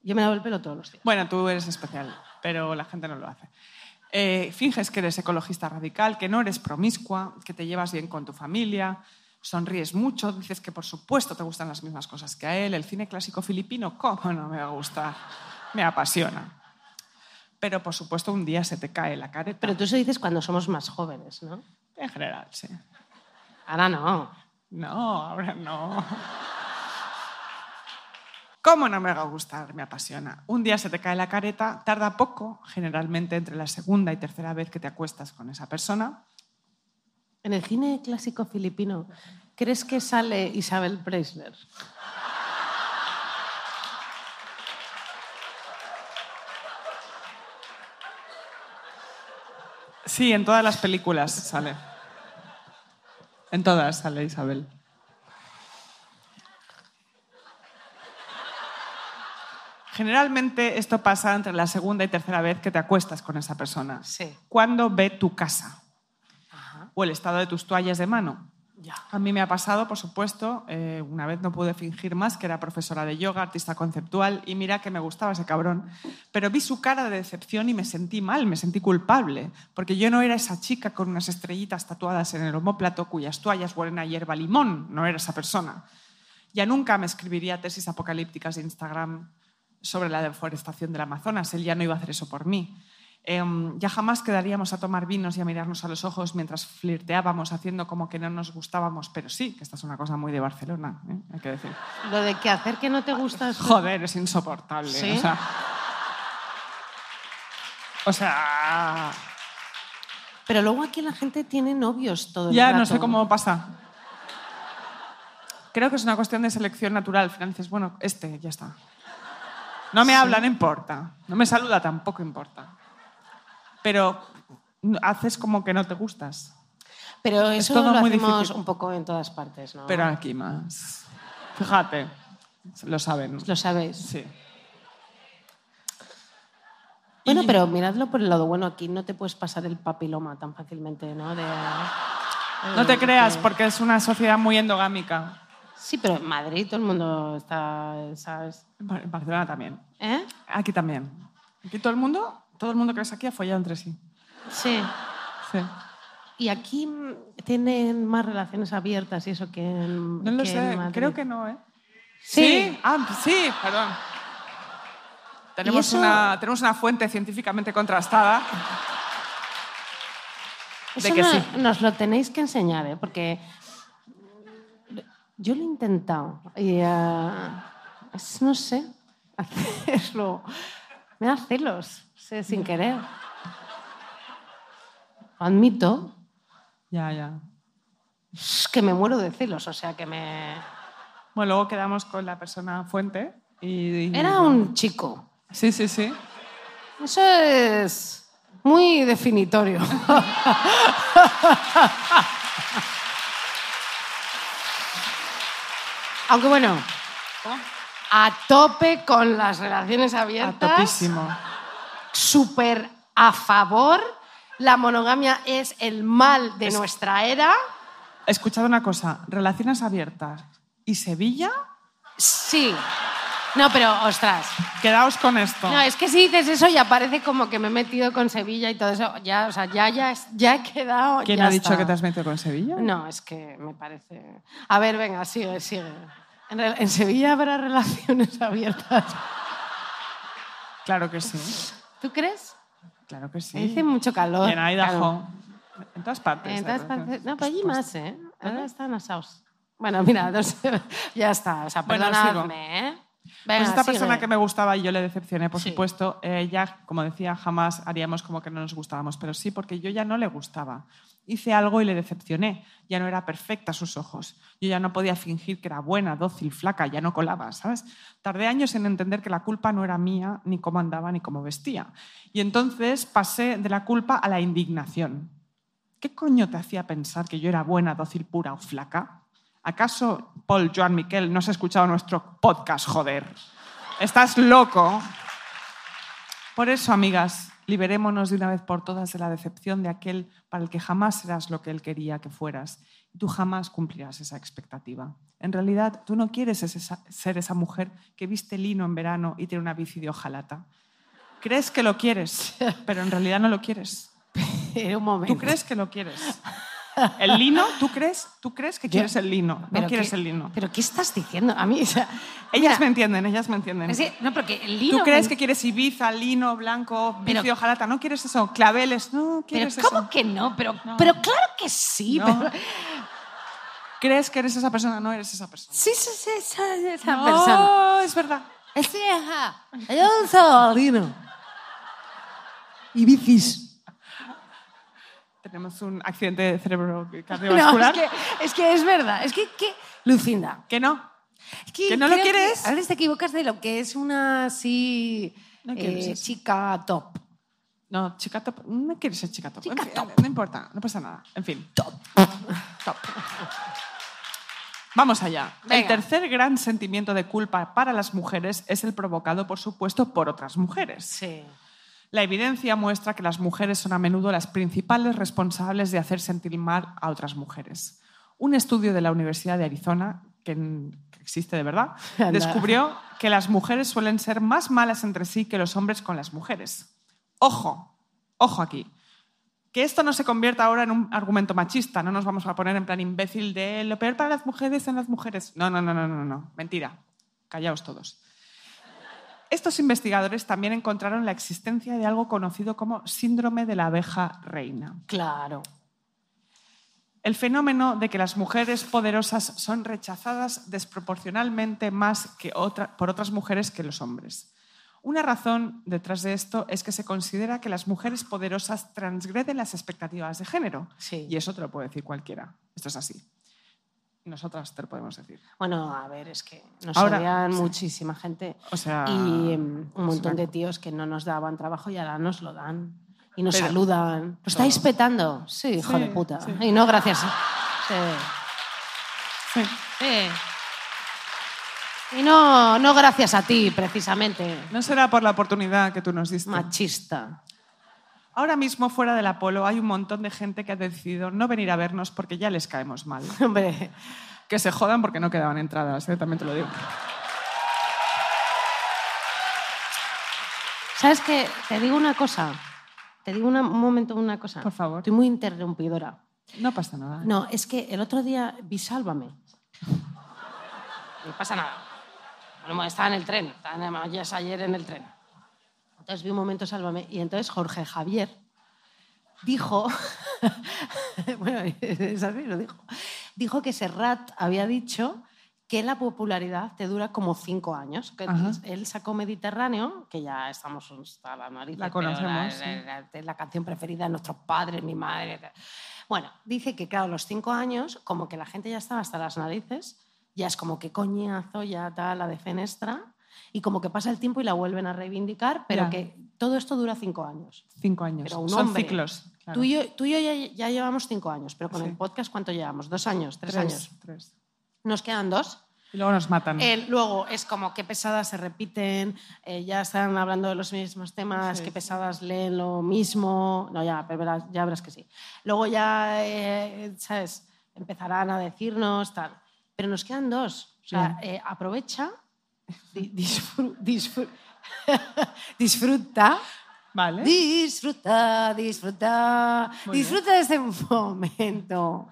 Yo me lavo el pelo todos los días. Bueno, tú eres especial, pero la gente no lo hace. Eh, finges que eres ecologista radical, que no eres promiscua, que te llevas bien con tu familia, sonríes mucho, dices que por supuesto te gustan las mismas cosas que a él. El cine clásico filipino, ¿cómo no me va a gustar? Me apasiona. Pero por supuesto un día se te cae la careta. Pero tú eso dices cuando somos más jóvenes, ¿no? En general, sí. Ahora no. No, ahora no. ¿Cómo no me va a gustar? Me apasiona. Un día se te cae la careta, tarda poco, generalmente entre la segunda y tercera vez que te acuestas con esa persona. En el cine clásico filipino, ¿crees que sale Isabel Preisler? Sí, en todas las películas sale. En todas sale Isabel. Generalmente esto pasa entre la segunda y tercera vez que te acuestas con esa persona. Sí. Cuando ve tu casa o el estado de tus toallas de mano. Ya. A mí me ha pasado, por supuesto, eh, una vez no pude fingir más que era profesora de yoga, artista conceptual, y mira que me gustaba ese cabrón, pero vi su cara de decepción y me sentí mal, me sentí culpable, porque yo no era esa chica con unas estrellitas tatuadas en el homóplato cuyas toallas huelen a hierba limón, no era esa persona. Ya nunca me escribiría tesis apocalípticas de Instagram sobre la deforestación del Amazonas, él ya no iba a hacer eso por mí. Em, ya jamás quedaríamos a tomar vinos y a mirarnos a los ojos mientras flirteábamos haciendo como que no nos gustábamos, pero sí, que esta es una cosa muy de Barcelona, ¿eh? hay que decir. Lo de que hacer que no te gusta es... Joder, es insoportable. ¿Sí? O sea, o sea, Pero luego aquí la gente tiene novios todo el ya no rato. sé cómo pasa. Creo que es una cuestión de selección natural. Dices, bueno, este, ya está. No me habla, no importa. No me saluda, tampoco importa. Pero haces como que no te gustas. Pero eso todo lo muy hacemos difícil. un poco en todas partes, ¿no? Pero aquí más. Fíjate, lo saben. Lo sabéis. Sí. Bueno, pero miradlo por el lado bueno. Aquí no te puedes pasar el papiloma tan fácilmente, ¿no? De- No te de- creas, porque es una sociedad muy endogámica. Sí, pero en Madrid todo el mundo está, ¿sabes? En Barcelona también. ¿Eh? Aquí también. Aquí todo el mundo, todo el mundo que es aquí ha follado entre sí. Sí. Sí. Y aquí tienen más relaciones abiertas y eso que en No lo que sé, en creo que no, ¿eh? Sí. Ah, sí, perdón. Tenemos, una, tenemos una fuente científicamente contrastada. Eso de que no- sí. nos lo tenéis que enseñar, ¿eh? Porque yo lo he intentado y es- no sé hacerlo. Me da celos, sé, sin querer. Lo admito, Ya, ya. es que me muero de celos, o sea que me... Bueno, luego quedamos con la persona fuente y... y- Era un chico. Sí, sí, sí. Eso es muy definitorio. Aunque bueno, a tope con las relaciones A abiertas. topísimo. Súper a favor. La monogamia es el mal de Es- nuestra era. Escuchad una cosa, relaciones abiertas y Sevilla, Sí. No, pero ostras. quedaos con esto. No, es que si dices eso ya parece como que me he metido con Sevilla y todo eso. Ya, o sea, ya, ya, ya he quedado. ¿Quién ya ha dicho está. que te has metido con Sevilla? No, es que me parece. A ver, venga, sigue, sigue. En, en Sevilla habrá relaciones abiertas. Claro que sí. ¿Tú crees? Claro que sí. Hace mucho calor. En Idaho. Claro. En todas partes. En todas hay partes-. No, pero allí Pues- más, ¿eh? Ahora están asados. Bueno, mira, no sé, ya está. O sea, Bueno, perdonadme, ¿eh? Venga, pues esta sigue. persona que me gustaba y yo le decepcioné, por Sí. supuesto, ya, como decía, jamás haríamos como que no nos gustábamos, pero sí porque yo ya no le gustaba. Hice algo y le decepcioné. Ya no era perfecta a sus ojos. Yo ya no podía fingir que era buena, dócil, flaca, ya no colaba, ¿sabes? Tardé años en entender que la culpa no era mía, ni cómo andaba, ni cómo vestía. Y entonces pasé de la culpa a la indignación. ¿Qué coño te hacía pensar que yo era buena, dócil, pura o flaca? ¿Acaso, Paul Joan Miquel, no has escuchado nuestro podcast, joder? ¿Estás loco? Por eso, amigas, liberémonos de una vez por todas de la decepción de aquel para el que jamás serás lo que él quería que fueras. Y tú jamás cumplirás esa expectativa. En realidad, tú no quieres esa- ser esa mujer que viste lino en verano y tiene una bici de hojalata. Crees que lo quieres, pero en realidad no lo quieres. Un momento. Tú crees que lo quieres. El lino, ¿tú crees, ¿tú crees que quieres el lino? No ¿Pero quieres qué- el lino. ¿Pero qué estás diciendo? A mí, o sea, Ellas mira, me entienden, ellas me entienden. es que- no, porque el lino... ¿Tú crees que quieres Ibiza, lino, blanco, Pero- vicio, jalata? ¿No quieres eso? ¿Claveles? No, Pero quieres ¿cómo eso. que no? Pero, pero claro que sí. No. pero- ¿Crees que eres esa persona? No eres esa persona. sí, sí, sí, esa, esa no, persona. es verdad. Sí, ajá. Yo uso lino. Y bicis. Tenemos un accidente de cerebro No, cardiovascular. es que, es que es verdad. Es que, que Lucinda, ¿Que no? es ¿Que no lo quieres? a veces te equivocas de lo que es una así No eh, chica top. No, chica top. No quieres ser chica top. Chica En fin, top. No importa, no pasa nada. En fin. Top. Top. Vamos allá. El tercer gran sentimiento de culpa para las mujeres es el provocado, por supuesto, por otras mujeres. Sí. La evidencia muestra que las mujeres son a menudo las principales responsables de hacer sentir mal a otras mujeres. Un estudio de la Universidad de Arizona, que, existe de verdad, Anda. descubrió que las mujeres suelen ser más malas entre sí que los hombres con las mujeres. Ojo, ojo aquí. Que esto no se convierta ahora en un argumento machista, no nos vamos a poner en plan imbécil de lo peor para las mujeres son las mujeres. No, no, no, no, no, no. Mentira. Callaos todos. Estos investigadores también encontraron la existencia de algo conocido como síndrome de la abeja reina. Claro. El fenómeno de que las mujeres poderosas son rechazadas desproporcionalmente más que otra- por otras mujeres que los hombres. Una razón detrás de esto es que se considera que las mujeres poderosas transgreden las expectativas de género. Sí. Y eso te lo puede decir cualquiera. Esto es así. Nosotras te lo podemos decir. Bueno, a ver, es que nos Ahora, odian sí. muchísima gente. O sea, y em, un montón de tíos que no nos daban trabajo y ahora nos lo dan. Y nos Pero- saludan. ¿Lo estáis petando? Sí, hijo Sí, de puta. sí. Y no, gracias. Sí. Y no, no gracias a ti, precisamente. No será por la oportunidad que tú nos diste. Machista. Ahora mismo, fuera del Apolo, hay un montón de gente que ha decidido no venir a vernos porque ya les caemos mal. Hombre, Que se jodan porque no quedaban entradas, ¿eh? también te lo digo. ¿sabes qué? Te digo una cosa. Te digo una- un momento una cosa. Por favor. Estoy muy interrumpidora. No pasa nada. ¿eh? No, es que el otro día vi Sálvame. No pasa nada. Bueno, estaba en el tren, estaba en- ayer en el tren. Entonces vi un momento Sálvame y entonces Jorge Javier dijo, bueno, es así, lo dijo, dijo que Serrat había dicho que la popularidad te dura como cinco años. Que él sacó Mediterráneo, que ya estamos hasta la nariz. La conocemos, La, la- la- la canción preferida de nuestros padres, mi madre. Bueno, dice que, claro, los cinco años, como que la gente ya estaba hasta las narices, ya es como que coñazo, ya tal, la de fenestra, y como que pasa el tiempo y la vuelven a reivindicar, pero que todo esto dura cinco años. Cinco años. Pero un Son hombre. ciclos. claro. Tú y yo, tú y yo ya, ya llevamos cinco años, pero con Sí. el podcast, ¿cuánto llevamos? ¿Dos años? ¿Tres, Tres, años? tres. Nos quedan dos. Y luego nos matan. Eh, luego es como qué pesadas se repiten, eh, ya están hablando de los mismos temas, Sí, qué sí. pesadas leen lo mismo. No, ya, pero verás, ya verás que sí. Luego ya, eh, ¿sabes? Empezarán a decirnos tal. Pero nos quedan dos. O sea, eh, aprovecha, disfru- disfru- disfruta. Vale. Disfruta, disfruta, Muy disfruta de este momento.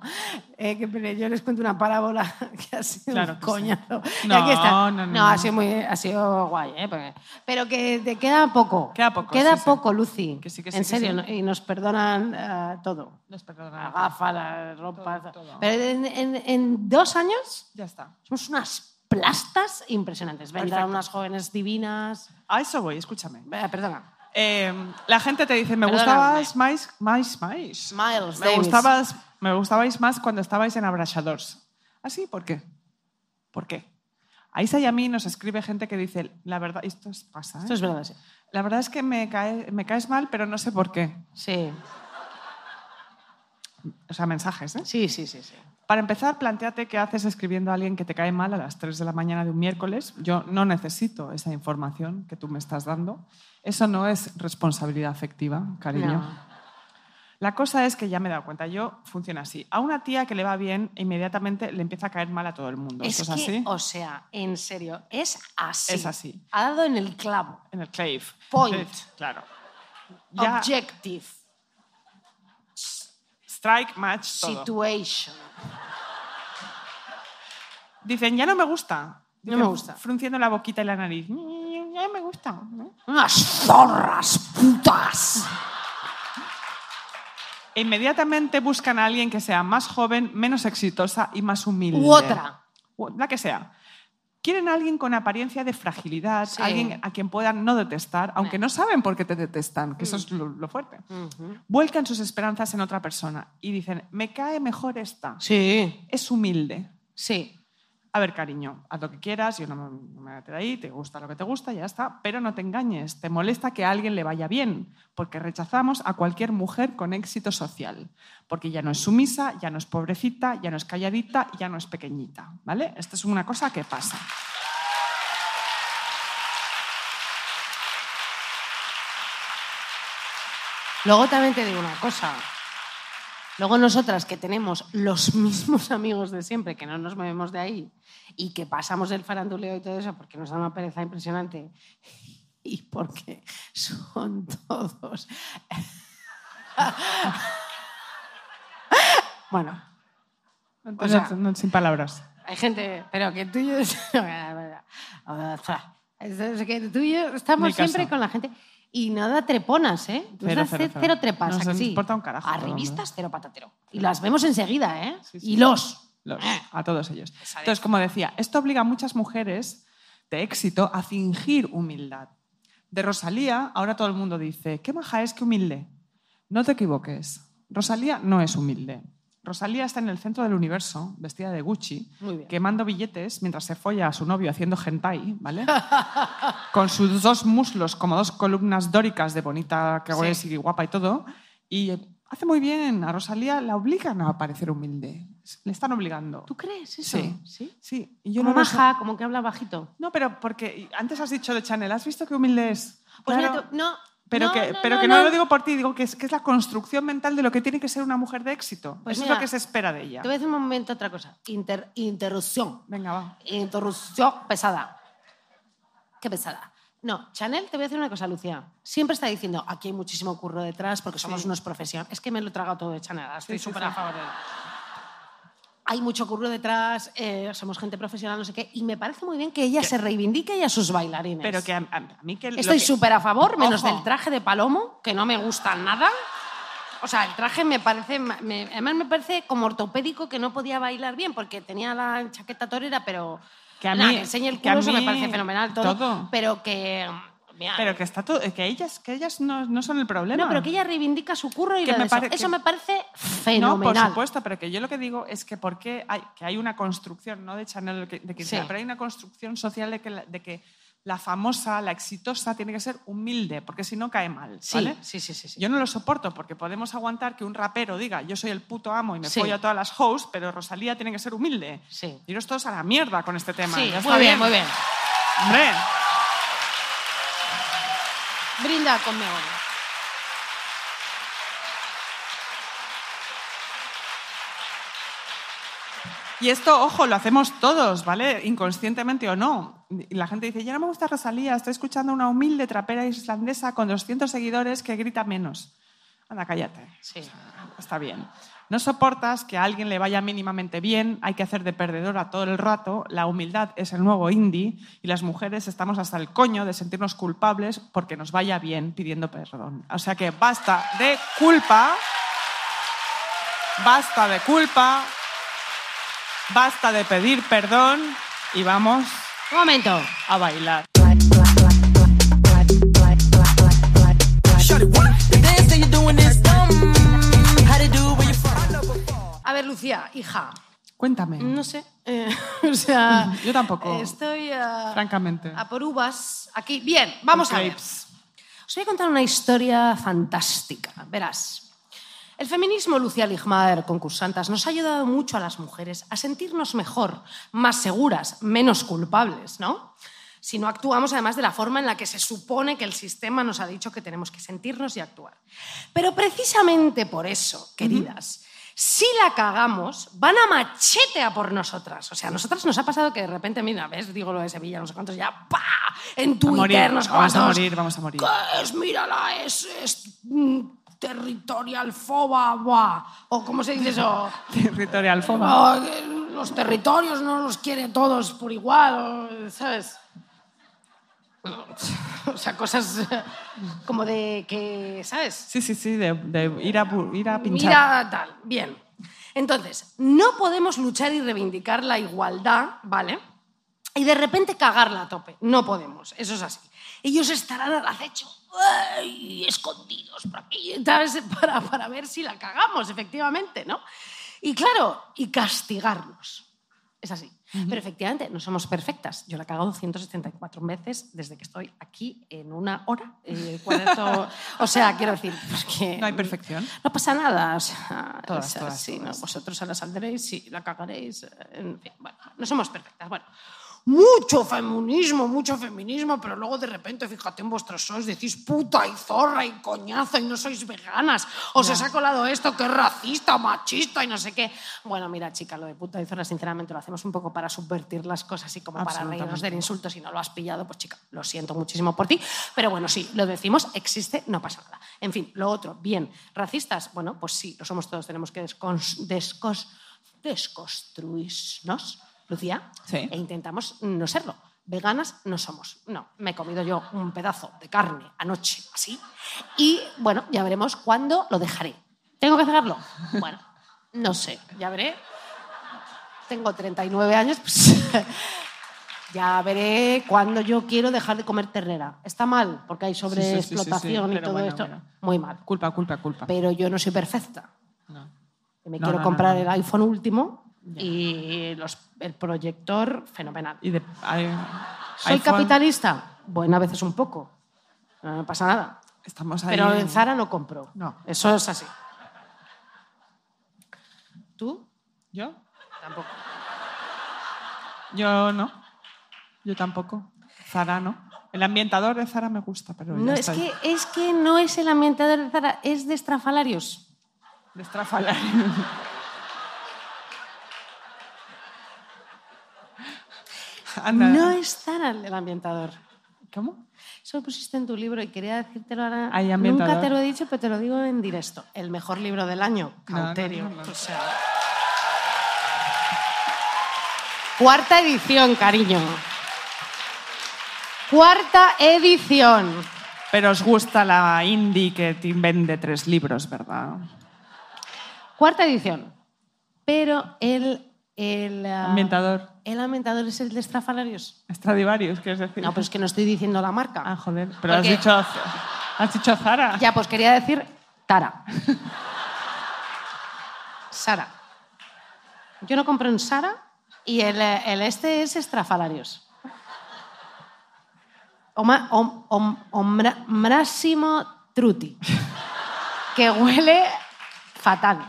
Eh, que yo les cuento una parábola que ha sido Claro un sí. coñazo. Y No, aquí está. no, no, no. ha sido, muy, ha sido guay, ¿eh? Porque- pero que te queda poco. Queda poco, Queda sí, sí. poco, Lucy. Que que en serio, y nos perdonan eh, todo. Nos La perdonan. gafa, la ropa. Todo, todo. Pero en, en- en dos años Ya está. somos unas plastas impresionantes. Vendrán Perfecto. unas jóvenes divinas. A eso voy, escúchame. Eh, perdona. Eh, la gente te dice, me Perdóname. gustabas más, más, más. Miles me Davis. gustabas, me gustabais más cuando estabais en Abraxadors. ¿Ah, sí? ¿Por qué? ¿Por qué? A Isa y a mí nos escribe gente que dice, la verdad, esto es- pasa, ¿eh? Esto es verdad, sí. La verdad es que me, cae- me caes mal, pero no sé por qué. Sí, O sea, mensajes, ¿eh? sí, sí, sí. sí. Para empezar, planteate qué haces escribiendo a alguien que te cae mal a las 3 de la mañana de un miércoles. Yo no necesito esa información que tú me estás dando. Eso no es responsabilidad afectiva, cariño. No. La cosa es que ya me he dado cuenta, yo funciona así. A una tía que le va bien, inmediatamente le empieza a caer mal a todo el mundo. Es ¿Eso que, es así? o sea, en serio, es así. Es así. Ha dado en el clavo. En el clave. Point. Claro. Ya, Objective. Strike, match, todo. Situation. Dicen, ya no me gusta. No me gusta. Frunciendo la boquita y la nariz. "Mm, Ya me gusta. Unas zorras putas. E inmediatamente buscan a alguien que sea más joven, menos exitosa y más humilde. U otra. La que sea. Quieren a alguien con apariencia de fragilidad, Sí. alguien a quien puedan no detestar, aunque no saben por qué te detestan, que eso es lo, lo fuerte. Vuelcan sus esperanzas en otra persona y dicen, me cae mejor esta. Sí, Es humilde. sí. A ver, cariño, haz lo que quieras, yo no me, me a meter ahí, te gusta lo que te gusta, ya está, pero no te engañes, te molesta que a alguien le vaya bien, porque rechazamos a cualquier mujer con éxito social, porque ya no es sumisa, ya no es pobrecita, ya no es calladita, ya no es pequeñita, ¿vale? Esta es una cosa que pasa. Luego también te digo una cosa. Luego nosotras que tenemos los mismos amigos de siempre, que no nos movemos de ahí y que pasamos el faranduleo y todo eso porque nos da una pereza impresionante y porque son todos... bueno, O sea- No, sin palabras. hay gente, pero que tú y yo... Es que tú y yo estamos siempre con la gente y nada treponas, ¿eh? Cero, cero, ce- cero. cero trepas, Nos ¿a que sí? importa un carajo, A revistas, cero patatero. Y las vemos enseguida, ¿eh? Sí, sí. Y los. Los- Eh. a todos ellos. Entonces, como decía, esto obliga a muchas mujeres de éxito a fingir humildad. De Rosalía, ahora todo el mundo dice, qué maja es, qué humilde. No te equivoques. Rosalía no es humilde. Rosalía está en el centro del universo, vestida de Gucci, quemando billetes mientras se folla a su novio haciendo hentai, ¿vale? Con sus dos muslos como dos columnas dóricas de bonita que Sí. es y guapa y todo. Y hace muy bien. A Rosalía la obligan a parecer humilde. Le están obligando. ¿Tú crees eso? Sí. ¿Sí? Sí, y yo Como no maja, como que habla bajito. No, pero porque antes has dicho de Chanel, ¿has visto qué humilde es? Pues Claro, mira, no. Pero no, que, no, pero no, que no, lo digo por ti, digo que es, que es la construcción mental de lo que tiene que ser una mujer de éxito. Pues Eso es mira, lo que se espera de ella. Te voy a decir un momento otra cosa. Inter- interrupción. Venga, va. Interrupción pesada. Qué pesada. No, Chanel, te voy a decir una cosa, Lucía. Siempre está diciendo, aquí hay muchísimo curro detrás porque somos unos profesionales. Es que me lo he tragado todo de Chanel, estoy Sí, sí, súper sí. a favor de él. Hay mucho curro detrás, eh, somos gente profesional, no sé qué. Y me parece muy bien que ella se reivindique y a sus bailarines. Pero que a, mí que... Estoy que- súper a favor, menos Ojo. del traje de palomo, que no me gusta nada. O sea, el traje me parece, me- además me parece como ortopédico que no podía bailar bien porque tenía la chaqueta torera, pero Que a Nada, mí- que enseñe el que a culo, eso me parece fenomenal todo, todo. pero que mira, Pero que está todo, que ellas, que ellas no, no son el problema. no, pero que ella reivindica su curro y Que lo me de eso. pare- Eso que- me parece No, fenomenal. por supuesto, pero que yo lo que digo es que por qué hay, que hay una construcción, no de Chanel de que- Sí. pero hay una construcción social de que, la, de que la famosa, la exitosa, tiene que ser humilde, porque si no cae mal. ¿vale? sí, sí, sí, sí. Yo no lo soporto porque podemos aguantar que un rapero diga yo soy el puto amo y me Sí. follo a todas las hosts, pero Rosalía tiene que ser humilde. Sí. Iros todos a la mierda con este tema. Sí, Ya muy está bien, muy bien. Hombre, Brinda conmigo. Y esto, ojo, lo hacemos todos, ¿vale? Inconscientemente o no. Y la gente dice, ya no me gusta Rosalía, estoy escuchando a una humilde trapera islandesa con 200 seguidores que grita menos. Anda, cállate. Sí. Está bien. No soportas que a alguien le vaya mínimamente bien, hay que hacer de perdedora todo el rato, la humildad es el nuevo indie y las mujeres estamos hasta el coño de sentirnos culpables porque nos vaya bien pidiendo perdón. O sea que basta de culpa, basta de culpa, basta de pedir perdón y vamos Un momento. a bailar. Lucía, hija. Cuéntame. No sé. eh, o sea. Yo tampoco. Estoy a, Francamente. a por uvas aquí. Bien, vamos a ver. Os voy a contar una historia fantástica. Verás. El feminismo, Lucía Ligmaer, concursantas, nos ha ayudado mucho a las mujeres a sentirnos mejor, más seguras, menos culpables, ¿no? Si no actuamos además de la forma en la que se supone que el sistema nos ha dicho que tenemos que sentirnos y actuar. Pero precisamente por eso, queridas, si la cagamos, van a machete a por nosotras. O sea, a nosotras nos ha pasado que de repente, mira, ves, digo lo de Sevilla, no sé cuántos, ya, ¡pa! En morir, Twitter, no sé vamos a morir, vamos a morir. ¿Qué es? Mírala, es, es, territorial foba, buah. o cómo se dice eso, Territorial foba. Los territorios no los quiere todos por igual, ¿sabes? O sea, cosas como de que, ¿sabes? Sí, sí, sí, de, de ir, a, ir a pinchar. Mira tal, bien. Entonces, no podemos luchar y reivindicar la igualdad, ¿vale? Y de repente cagarla a tope. No podemos, eso es así. Ellos estarán al acecho, ¡ay! escondidos por aquí, ¿sabes? Para, para ver si la cagamos, efectivamente, ¿no? Y claro, y castigarnos. Es así. Pero efectivamente, no somos perfectas. Yo la he cagado 174 veces desde que estoy aquí en una hora. eh, cuarto- o sea, quiero decir, No hay perfección. no pasa nada. O sea, Todas. ¿no? Vosotros ahora saldréis, sí, la cagaréis. eh, En fin, bueno, no somos perfectas. Bueno, mucho feminismo, mucho feminismo, pero luego de repente, fíjate en vuestros sois, decís puta y zorra y coñazo y no sois veganas. Os os ha colado esto que es racista, machista y no sé qué. Bueno, mira, chica, lo de puta y zorra, sinceramente, lo hacemos un poco para subvertir las cosas y como para reírnos del insulto. Si no lo has pillado, pues chica, lo siento muchísimo por ti. Pero bueno, sí, lo decimos, existe, no pasa nada. En fin, lo otro, bien. ¿Racistas? Bueno, pues sí, lo somos todos, tenemos que descos- desconstruirnos, Lucía, Sí. e intentamos no serlo. Veganas no somos. No, me he comido yo un pedazo de carne anoche, así. Y bueno, ya veremos cuándo lo dejaré. ¿Tengo que dejarlo? Bueno, no sé, ya veré. Tengo 39 años, pues ya veré cuándo yo quiero dejar de comer ternera. Está mal, porque hay sí, sí, sobreexplotación y todo bueno, esto. bueno. Muy mal. Culpa, culpa, culpa. Pero yo no soy perfecta. No. Me No, quiero no, comprar el iPhone último y los- el proyector fenomenal. Y de, hay- ¿Soy iPhone, capitalista? Bueno, a veces un poco. No pasa nada. Estamos ahí. Pero en Zara no compro. No. Eso es así. ¿Tú? ¿Yo? Tampoco. Yo no. Yo tampoco. Zara no. El ambientador de Zara me gusta, pero No, es que, es que no es el ambientador de Zara, es de estrafalarios. De estrafalario. No es Zara el ambientador. ¿Cómo? Eso lo pusiste en tu libro y quería decírtelo ahora. Hay ambientador. Nunca te lo he dicho, pero te lo digo en directo. El mejor libro del año, no, Cauterio. no, no. O sea, Cuarta edición, cariño. Cuarta edición. Pero os gusta la indie que te vende tres libros, ¿verdad? Cuarta edición. Pero el. El, ah, Ambientador. el ambientador es el de estrafalarios. Stradivarius, quieres decir. No, pero es que no estoy diciendo la marca. Ah, joder. Pero has dicho, has dicho Zara. Ya, pues quería decir Tara. Sara. Yo no compro en Sara y el, eh, el este es estrafalarios. Oma, om, om, Truti. Que huele fatal.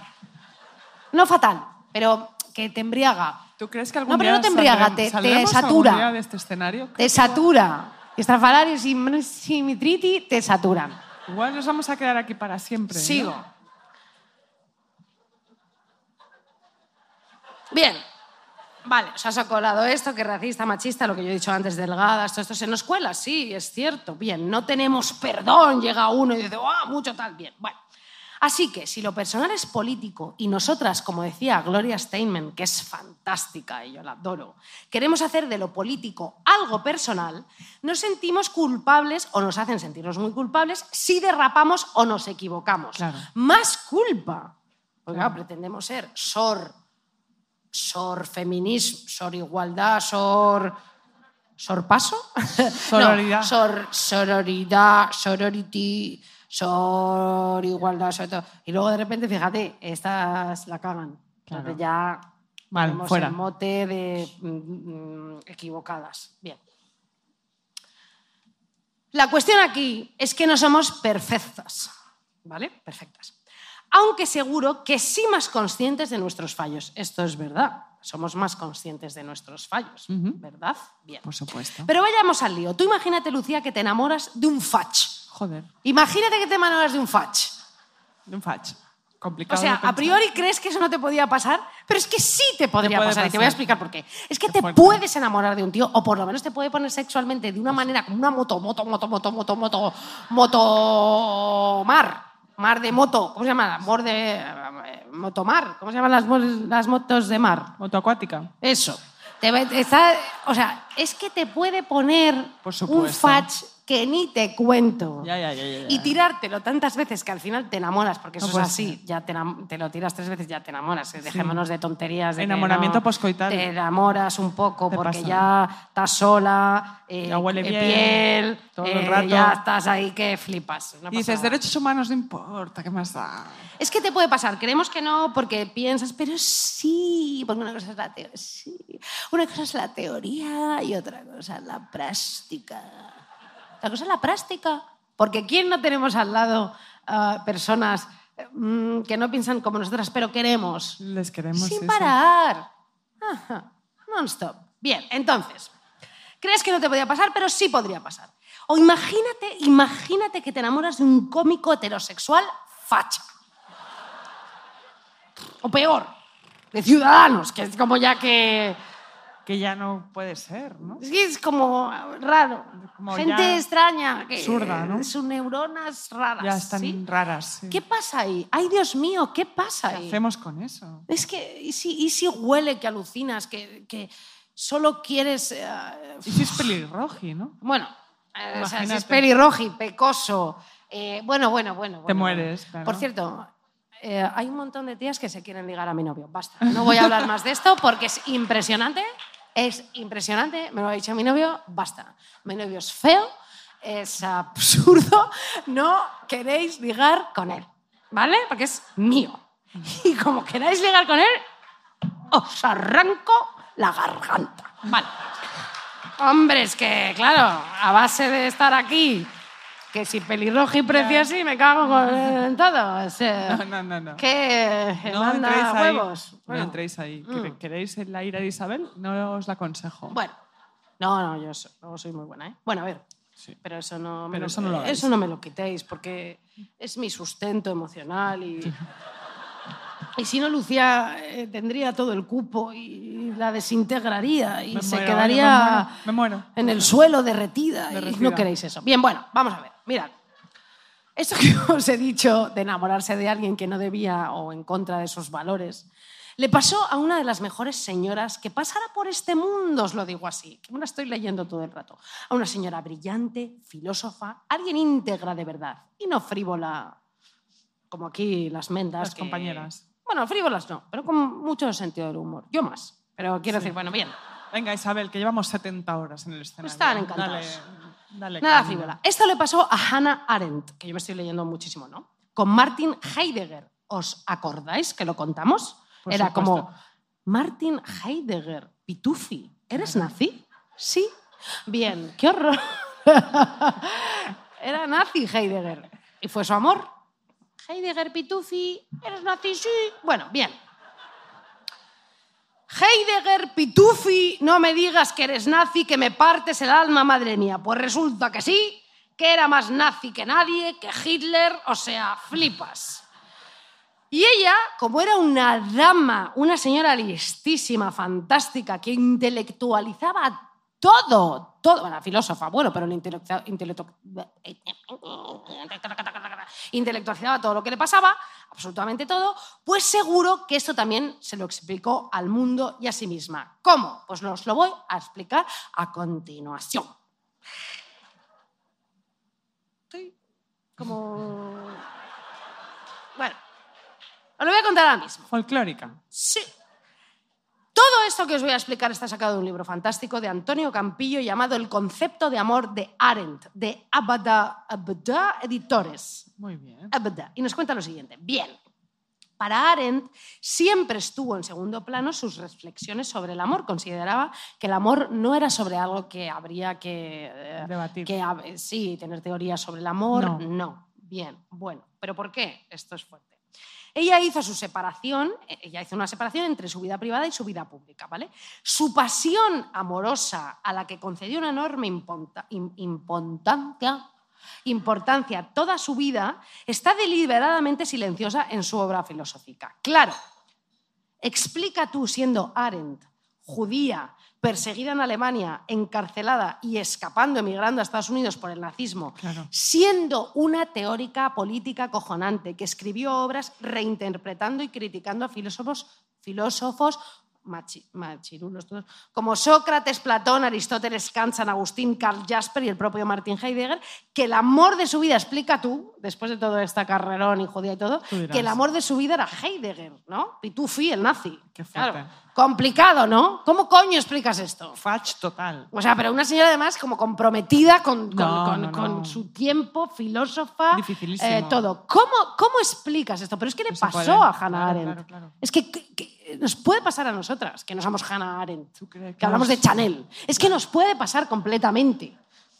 No fatal, pero que te embriaga. ¿Tú crees que algún No, pero día no te embriaga, te- te satura. algún día de este escenario? Te satura. Estrafalarios y Massimo Truti te saturan. Igual nos vamos a quedar aquí para siempre. ¿no? Sigo. Bien. Vale, os has colado esto, que racista, machista, lo que yo he dicho antes, delgadas, todo esto se nos cuela, sí, es cierto. Bien, no tenemos perdón, llega uno y dice, ¡ah, mucho tal! Bien, bueno. Así que si lo personal es político y nosotras, como decía Gloria Steinman, que es fantástica y yo la adoro, queremos hacer de lo político algo personal, nos sentimos culpables o nos hacen sentirnos muy culpables si derrapamos o nos equivocamos. Claro. Más culpa. Porque claro, pretendemos ser sor, sor feminismo, sor igualdad, sor... ¿Sorpaso? Sororidad. No, sor, sororidad, sorority, sor igualdad, sobre todo. Y luego de repente, fíjate, estas la cagan. Claro. Ya Mal, ponemos fuera. el mote de mm, mm, equivocadas. Bien. La cuestión aquí es que no somos perfectas, ¿vale? Perfectas. Aunque seguro que sí más conscientes de nuestros fallos. Esto es verdad. Somos más conscientes de nuestros fallos, ¿verdad? Bien. Por supuesto. Pero vayamos al lío. Tú imagínate, Lucía, que te enamoras de un fach. Joder. Imagínate que te enamoras de un fach. De un fach. O Complicado. sea, de a priori crees que eso no te podía pasar, pero es que sí te podría pasar. Y te voy a explicar por qué. Es que Qué te fuerte. puedes enamorar de un tío, o por lo menos te puede poner sexualmente de una manera como una moto, moto, moto, moto, moto, moto, moto mar. mar de moto, ¿cómo se llama? Amor de motomar, ¿cómo se llaman las, las motos de mar? Motoacuática. Eso. Te está- o sea, es que te puede poner Por un supuesto. Que ni te cuento. Ya, ya, ya. Y tirártelo tantas veces que al final te enamoras, porque No eso es así. Ya te, lo tiras tres veces, ya te enamoras. eh, Dejémonos de tonterías. De Enamoramiento no, poscoital. Te enamoras un poco porque pasa. ya estás sola, eh, Ya huele eh, bien, piel, todo el eh, rato. ya estás ahí que flipas. Y dices, derechos humanos no importa, ¿qué más da? Es que te puede pasar, creemos que no porque piensas, pero sí, porque una cosa es la teoría, sí. Una cosa es la teoría y otra cosa es la práctica. Otra cosa es la práctica, porque ¿quién no tenemos al lado ah, personas mm, que no piensan como nosotras, pero queremos? Les queremos Sin eso. parar. Ajá. Non-stop. Bien, entonces, crees que no te podía pasar, pero sí podría pasar. O imagínate, imagínate que te enamoras de un cómico heterosexual facha. O peor, de Ciudadanos, que es como ya que... Que ya no puede ser, ¿no? Es que es como raro. Como Gente extraña. Que absurda, ¿no? Sus neuronas raras. Ya están ¿sí? raras. sí. ¿Qué pasa ahí? Ay, Dios mío, ¿qué pasa ¿Qué ahí? hacemos con eso? Es que, ¿y si, y si huele que alucinas, que, que solo quieres... eh, Y si es pelirroji, ¿no? bueno, eh, o sea, si es pelirroji, pecoso, eh, bueno, bueno, bueno. Te mueres, claro. Por cierto, eh, hay un montón de tías que se quieren ligar a mi novio. Basta, no voy a hablar más de esto porque es impresionante, es impresionante, me lo ha dicho mi novio, basta. Mi novio es feo, es absurdo, no queréis ligar con él, ¿vale? Porque es mío. Y como queráis ligar con él, os arranco la garganta. Vale. Hombre, es que, claro, a base de estar aquí, que si pelirrojo y precioso, y me cago con- en todo. O sea, No, no, no. no. Que No manda entréis ahí. huevos. No entréis ahí. Mm. ¿Que- ¿Queréis la ira de Isabel? No os la aconsejo. Bueno, no, no, yo so- luego soy muy buena, ¿eh? Bueno, a ver. Sí. Pero eso no, me Pero eso no lo eso no me lo quitéis porque es mi sustento emocional y, y si no Lucía eh, tendría todo el cupo y la desintegraría y Me se muero, quedaría me muero, me muero. en el suelo derretida, y Derretida. no queréis eso. Bien, bueno, vamos a ver. Mirad, esto que os he dicho de enamorarse de alguien que no debía o en contra de sus valores, le pasó a una de las mejores señoras que pasara por este mundo, os lo digo así, que me la estoy leyendo todo el rato. A una señora brillante, filósofa, alguien íntegra de verdad y no frívola como aquí las mendas. Las que- compañeras. Bueno, frívolas no, pero con mucho sentido del humor. Yo más. Pero quiero decir, bueno, bien. Venga, Isabel, que llevamos 70 horas en el escenario. Están encantados. Dale, dale Nada frívola. Esto le pasó a Hannah Arendt, que yo me estoy leyendo muchísimo, ¿no? Con Martin Heidegger. ¿Os acordáis que lo contamos? Por Era supuesto. como, Martin Heidegger, Pitufi, ¿eres nazi? Sí. Bien, qué horror. Era nazi Heidegger. Y fue su amor. Heidegger, Pitufi, ¿eres nazi? Sí. Bueno, bien. Heidegger, Pitufi, no me digas que eres nazi, que me partes el alma, madre mía. Pues resulta que sí, que era más nazi que nadie, que Hitler, o sea, flipas. Y ella, como era una dama, una señora listísima, fantástica, que intelectualizaba todo, todo, bueno, filósofa, bueno, pero lo intelectua- intelectu- intelectualizaba todo lo que le pasaba, absolutamente todo, pues seguro que esto también se lo explicó al mundo y a sí misma. ¿Cómo? Pues os lo voy a explicar a continuación. Estoy como... Bueno, os lo voy a contar ahora mismo. Folclórica. Sí. Todo esto que os voy a explicar está sacado de un libro fantástico de Antonio Campillo llamado El concepto de amor de Arendt, de Abada, Abada Editores. Muy bien. Abada. Y nos cuenta lo siguiente. Bien. Para Arendt siempre estuvo en segundo plano sus reflexiones sobre el amor. Consideraba que el amor no era sobre algo que habría que... eh, Debatir. que sí, tener teorías sobre el amor. No. Bien, bueno. ¿Pero por qué? Esto es fuerte. Ella hizo su separación, eh, ella hizo una separación entre su vida privada y su vida pública, ¿vale? Su pasión amorosa, a la que concedió una enorme importancia toda su vida, está deliberadamente silenciosa en su obra filosófica. Claro, explica tú, siendo Arendt, judía, perseguida en Alemania, encarcelada y escapando, emigrando a Estados Unidos por el nazismo, Claro. siendo una teórica política cojonante que escribió obras reinterpretando y criticando a filósofos, filósofos machi- machirulos todos, como Sócrates, Platón, Aristóteles, Kant, San Agustín, Karl Jasper y el propio Martin Heidegger, que el amor de su vida, explica tú, después de todo esta carrerón y judía y todo, que el amor de su vida era Heidegger, ¿no? Pitufi, el nazi. Qué fuerte. Claro. Complicado, ¿no? ¿Cómo coño explicas esto? Fach total. O sea, pero una señora además como comprometida con, con- No, con- no, con no. su tiempo, filósofa, eh, todo. ¿Cómo, ¿Cómo explicas esto? Pero es que le pasó puede. a Hannah Arendt. claro, claro. Es que nos puede pasar a nosotras, que no somos Hannah Arendt, ¿Tú crees que hablamos de Chanel. Es que nos puede pasar completamente.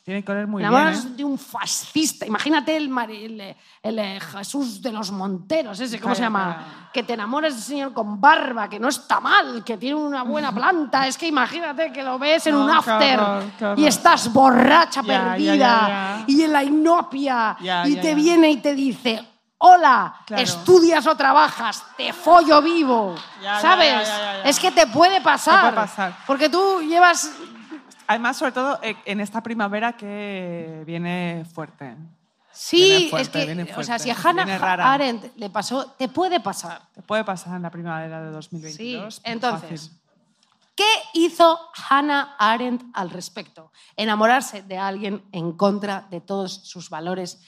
Tiene que oler muy bien. ¿eh? de un fascista. Imagínate el, el, el, eh, Jesús de los Monteros, ese, ¿cómo se llama? Que te enamoras de ese señor con barba, que no está mal, que tiene una buena planta. Es que imagínate que lo ves en No, un after horror, y estás borracha, perdida, y en la inopia, y te viene y te dice. Hola, Claro. estudias o trabajas, te follo vivo. Ya, ¿Sabes? ya, ya. Es que te puede pasar. puede pasar. Porque tú llevas Además, sobre todo eh, en esta primavera que viene fuerte. Sí, Viene fuerte, es que, viene o sea, fuerte, si a Hannah. Arendt le pasó, te puede pasar. Te puede pasar en la primavera de 2022. Sí, entonces, fácil. ¿qué hizo Hannah Arendt al respecto? Enamorarse de alguien en contra de todos sus valores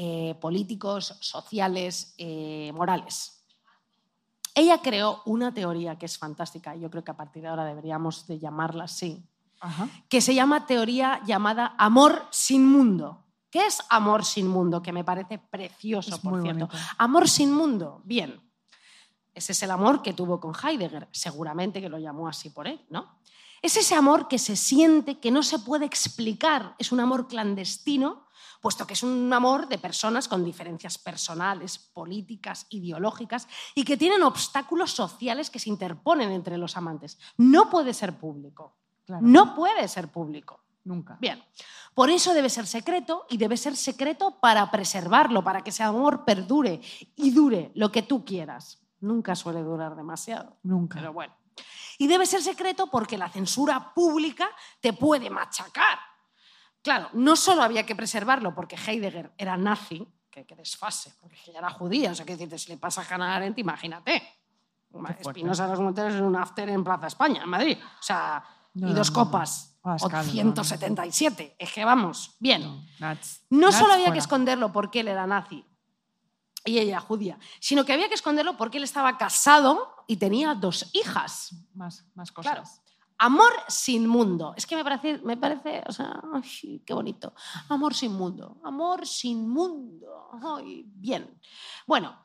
eh, políticos, sociales, eh, morales. Ella creó una teoría que es fantástica, yo creo que a partir de ahora deberíamos de llamarla así, Ajá. que se llama teoría llamada amor sin mundo. ¿Qué es amor sin mundo? Que me parece precioso, Es por cierto. bonito. Amor sin mundo, bien. Ese es el amor que tuvo con Heidegger, seguramente que lo llamó así por él, ¿no? Es ese amor que se siente, que no se puede explicar, es un amor clandestino, puesto que es un amor de personas con diferencias personales, políticas, ideológicas y que tienen obstáculos sociales que se interponen entre los amantes. No puede ser público. Claro. No puede ser público. Nunca. Bien, por eso debe ser secreto y debe ser secreto para preservarlo, para que ese amor perdure y dure lo que tú quieras. Nunca suele durar demasiado. Nunca. Pero bueno. Y debe ser secreto porque la censura pública te puede machacar. Claro, no solo había que preservarlo porque Heidegger era nazi, que, que desfase, porque ella era judía, o sea, que decirte, si le pasa a Hannah Arendt, imagínate. Espinosa de los Monteros en un after en Plaza España, en Madrid. O sea, No, y dos no, copas. O no, 177. Es que vamos, bien. No, solo había que esconderlo porque él era nazi y ella judía, sino que había que esconderlo porque él estaba casado y tenía dos hijas. Más, más cosas. Claro. Amor sin mundo. Es que me parece, me parece, o sea, ay, qué bonito. Amor sin mundo. Amor sin mundo. Ay, bien. Bueno,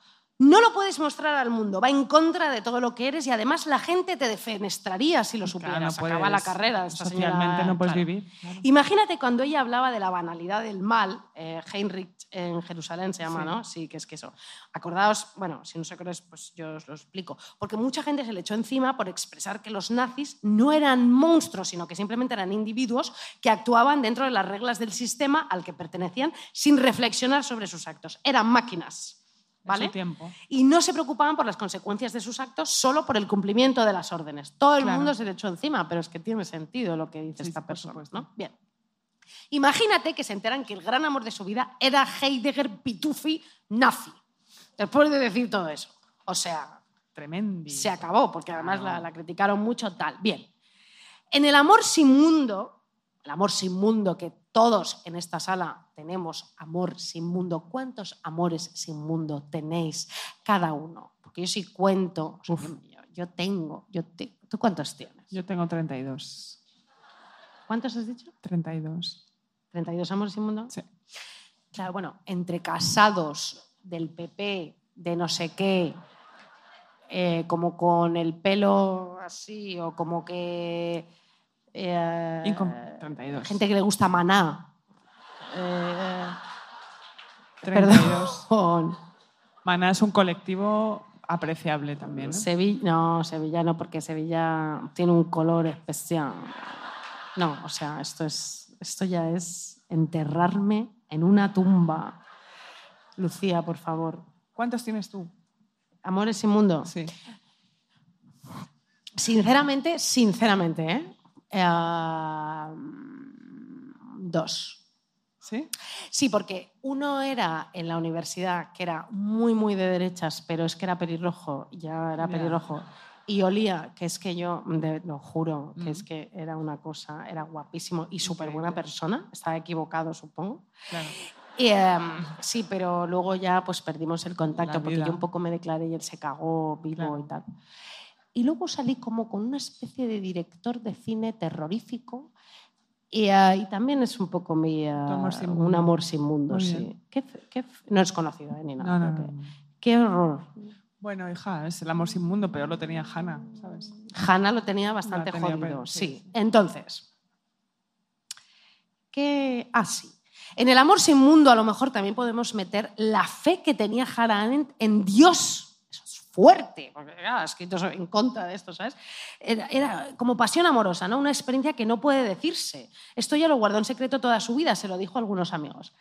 no lo puedes mostrar al mundo. Va en contra de todo lo que eres y además la gente te defenestraría si lo Claro, supieras. no Acaba la puedes- carrera esta Socialmente señora, no puedes claro. vivir. claro. Imagínate cuando ella hablaba de la banalidad del mal, eh, Heinrich en Jerusalén se llama, Sí. ¿no? Sí, que es que eso. Acordaos, bueno, si no se acordáis, pues yo os lo explico. Porque mucha gente se le echó encima por expresar que los nazis no eran monstruos, sino que simplemente eran individuos que actuaban dentro de las reglas del sistema al que pertenecían sin reflexionar sobre sus actos. Eran máquinas. ¿Vale? Y no se preocupaban por las consecuencias de sus actos, solo por el cumplimiento de las órdenes. Todo el Claro. mundo se le echó encima, pero es que tiene sentido lo que dice Sí, esta persona. ¿no? Bien. Imagínate que se enteran que el gran amor de su vida era Heidegger Pitufi nazi. Después de decir todo eso. O sea, Tremendo. se acabó, porque además la, la criticaron mucho, tal. Bien. En el amor sin mundo, el amor sin mundo que todos en esta sala tenemos, amor sin mundo, ¿cuántos amores sin mundo tenéis cada uno? Porque yo sí cuento, o sea, yo, yo- tengo, yo te- ¿tú cuántos tienes? Yo tengo 32. ¿Cuántos has dicho? 32. ¿32 amores sin mundo? Sí. Claro, bueno, entre casados del PP, de no sé qué, eh, como con el pelo así, o como que. Eh, Incom- 32. gente que le gusta maná. Eh, 32. perdón. Maná es un colectivo apreciable también. ¿no? Sevilla, no, Sevilla no, porque Sevilla tiene un color especial. No, o sea, esto, es, esto ya es enterrarme en una tumba. Lucía, por favor. ¿Cuántos tienes tú? Amores sin mundo. Sí. Sinceramente, sinceramente, ¿eh? Eh, dos. ¿Sí? Sí, porque uno era en la universidad, que era muy, muy de derechas, pero es que era pelirrojo, ya era Ya. pelirrojo. Y olía, que es que yo, de- lo juro, que Mm. es que era una cosa, era guapísimo y súper buena persona. Estaba equivocado, supongo. Claro. Y, em, sí, pero luego ya pues perdimos el contacto porque yo un poco me declaré y él se cagó vivo Claro. y tal. Y luego salí como con una especie de director de cine terrorífico y, y también es un poco mi, eh, amor un amor sin mundo, sí. Qué no es conocido eh, ni nada. No, no, pero no, qué- horror. Bueno, hija, es el amor sin mundo, pero lo tenía Hannah, ¿sabes? Hannah lo tenía bastante tenía, jodido, pero- sí. Entonces, ¿qué? Ah, sí. En el amor sin mundo a lo mejor también podemos meter la fe que tenía Hannah Arendt en Dios. Eso fuerte, porque ha escrito so- en contra de esto, ¿sabes? Era, era como pasión amorosa, ¿no? Una experiencia que no puede decirse. Esto ya lo guardó en secreto toda su vida, se lo dijo a algunos amigos.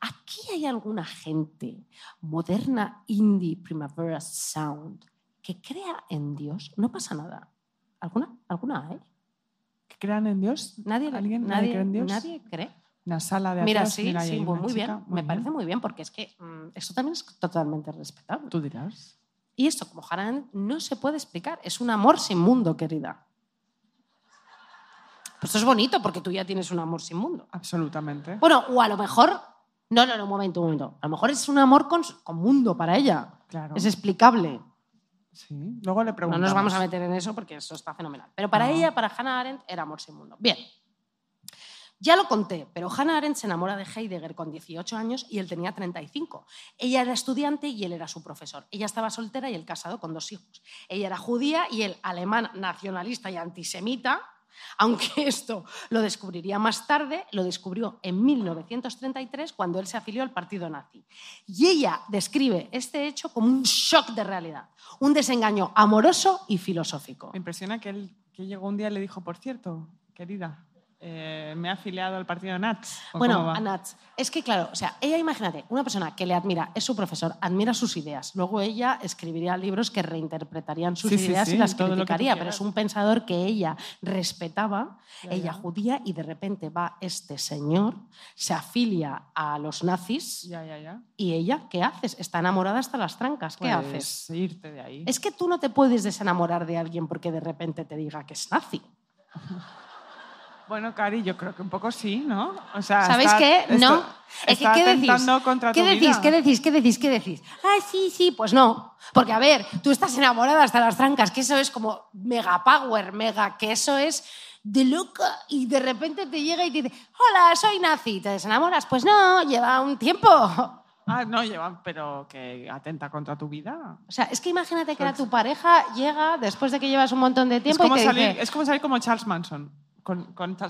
Aquí hay alguna gente moderna, indie, primavera sound, que crea en Dios. No pasa nada. ¿Alguna? ¿Alguna hay? ¿Que crean en Dios? ¿Nadie, ¿Alguien nadie, cree en Dios? nadie cree? Una sala de Mira, ateos, sí, mira, sí, muy, bien. muy Me bien. parece muy bien porque es que mm, esto también es totalmente respetable. Tú dirás. Y esto, como Hannah Arendt, no se puede explicar. Es un amor sin mundo, querida. Pues esto es bonito porque tú ya tienes un amor sin mundo. Absolutamente. Bueno, o a lo mejor... No, no, no, un momento, un momento. A lo mejor es un amor con, con mundo para ella. Claro. Es explicable. Sí. Luego le No preguntamos. nos vamos a meter en eso porque eso está fenomenal. Pero para No. ella, para Hannah Arendt, era amor sin mundo. Bien. Ya lo conté, pero Hannah Arendt se enamora de Heidegger con 18 años y él tenía 35. Ella era estudiante y él era su profesor. Ella estaba soltera y él casado con dos hijos. Ella era judía y él alemán, nacionalista y antisemita. Aunque esto lo descubriría más tarde, lo descubrió en 1933 cuando él se afilió al partido nazi. Y ella describe este hecho como un shock de realidad, un desengaño amoroso y filosófico. Me impresiona que él que llegó un día y le dijo, por cierto, querida, eh, me he afiliado al partido Nats. ¿O cómo Bueno, va? Anat, es que claro, o sea, ella imagínate, una persona que le admira, es su profesor, admira sus ideas, luego ella escribiría libros que reinterpretarían sus Sí, ideas sí, y las criticaría, pero es un pensador que ella respetaba, ella judía, y de repente va este señor, se afilia a los nazis Ya, ya, ya. y ella, ¿qué haces? Está enamorada hasta las trancas, ¿qué Pues haces? irte de ahí. Es que tú no te puedes desenamorar de alguien porque de repente te diga que es nazi. Bueno, Cari, yo creo que un poco sí, ¿no? O sea, ¿Sabéis está- qué? No. Es que, está ¿qué decís? ¿Qué decís? vida. ¿Qué decís? ¿Qué decís? ¿Qué decís? Ah, sí, sí, pues no. Porque, a ver, tú estás enamorada hasta las trancas, que eso es como mega power, mega, que eso es de loca. Y de repente te llega y te dice, hola, soy nazi. ¿Te desenamoras? Pues no, lleva un tiempo. Ah, no, lleva, pero que atenta contra tu vida. O sea, es que imagínate que era tu pareja, llega después de que llevas un montón de Es tiempo como, y te salir, dice... es como salir como Charles Manson. Con, con. ¿Qué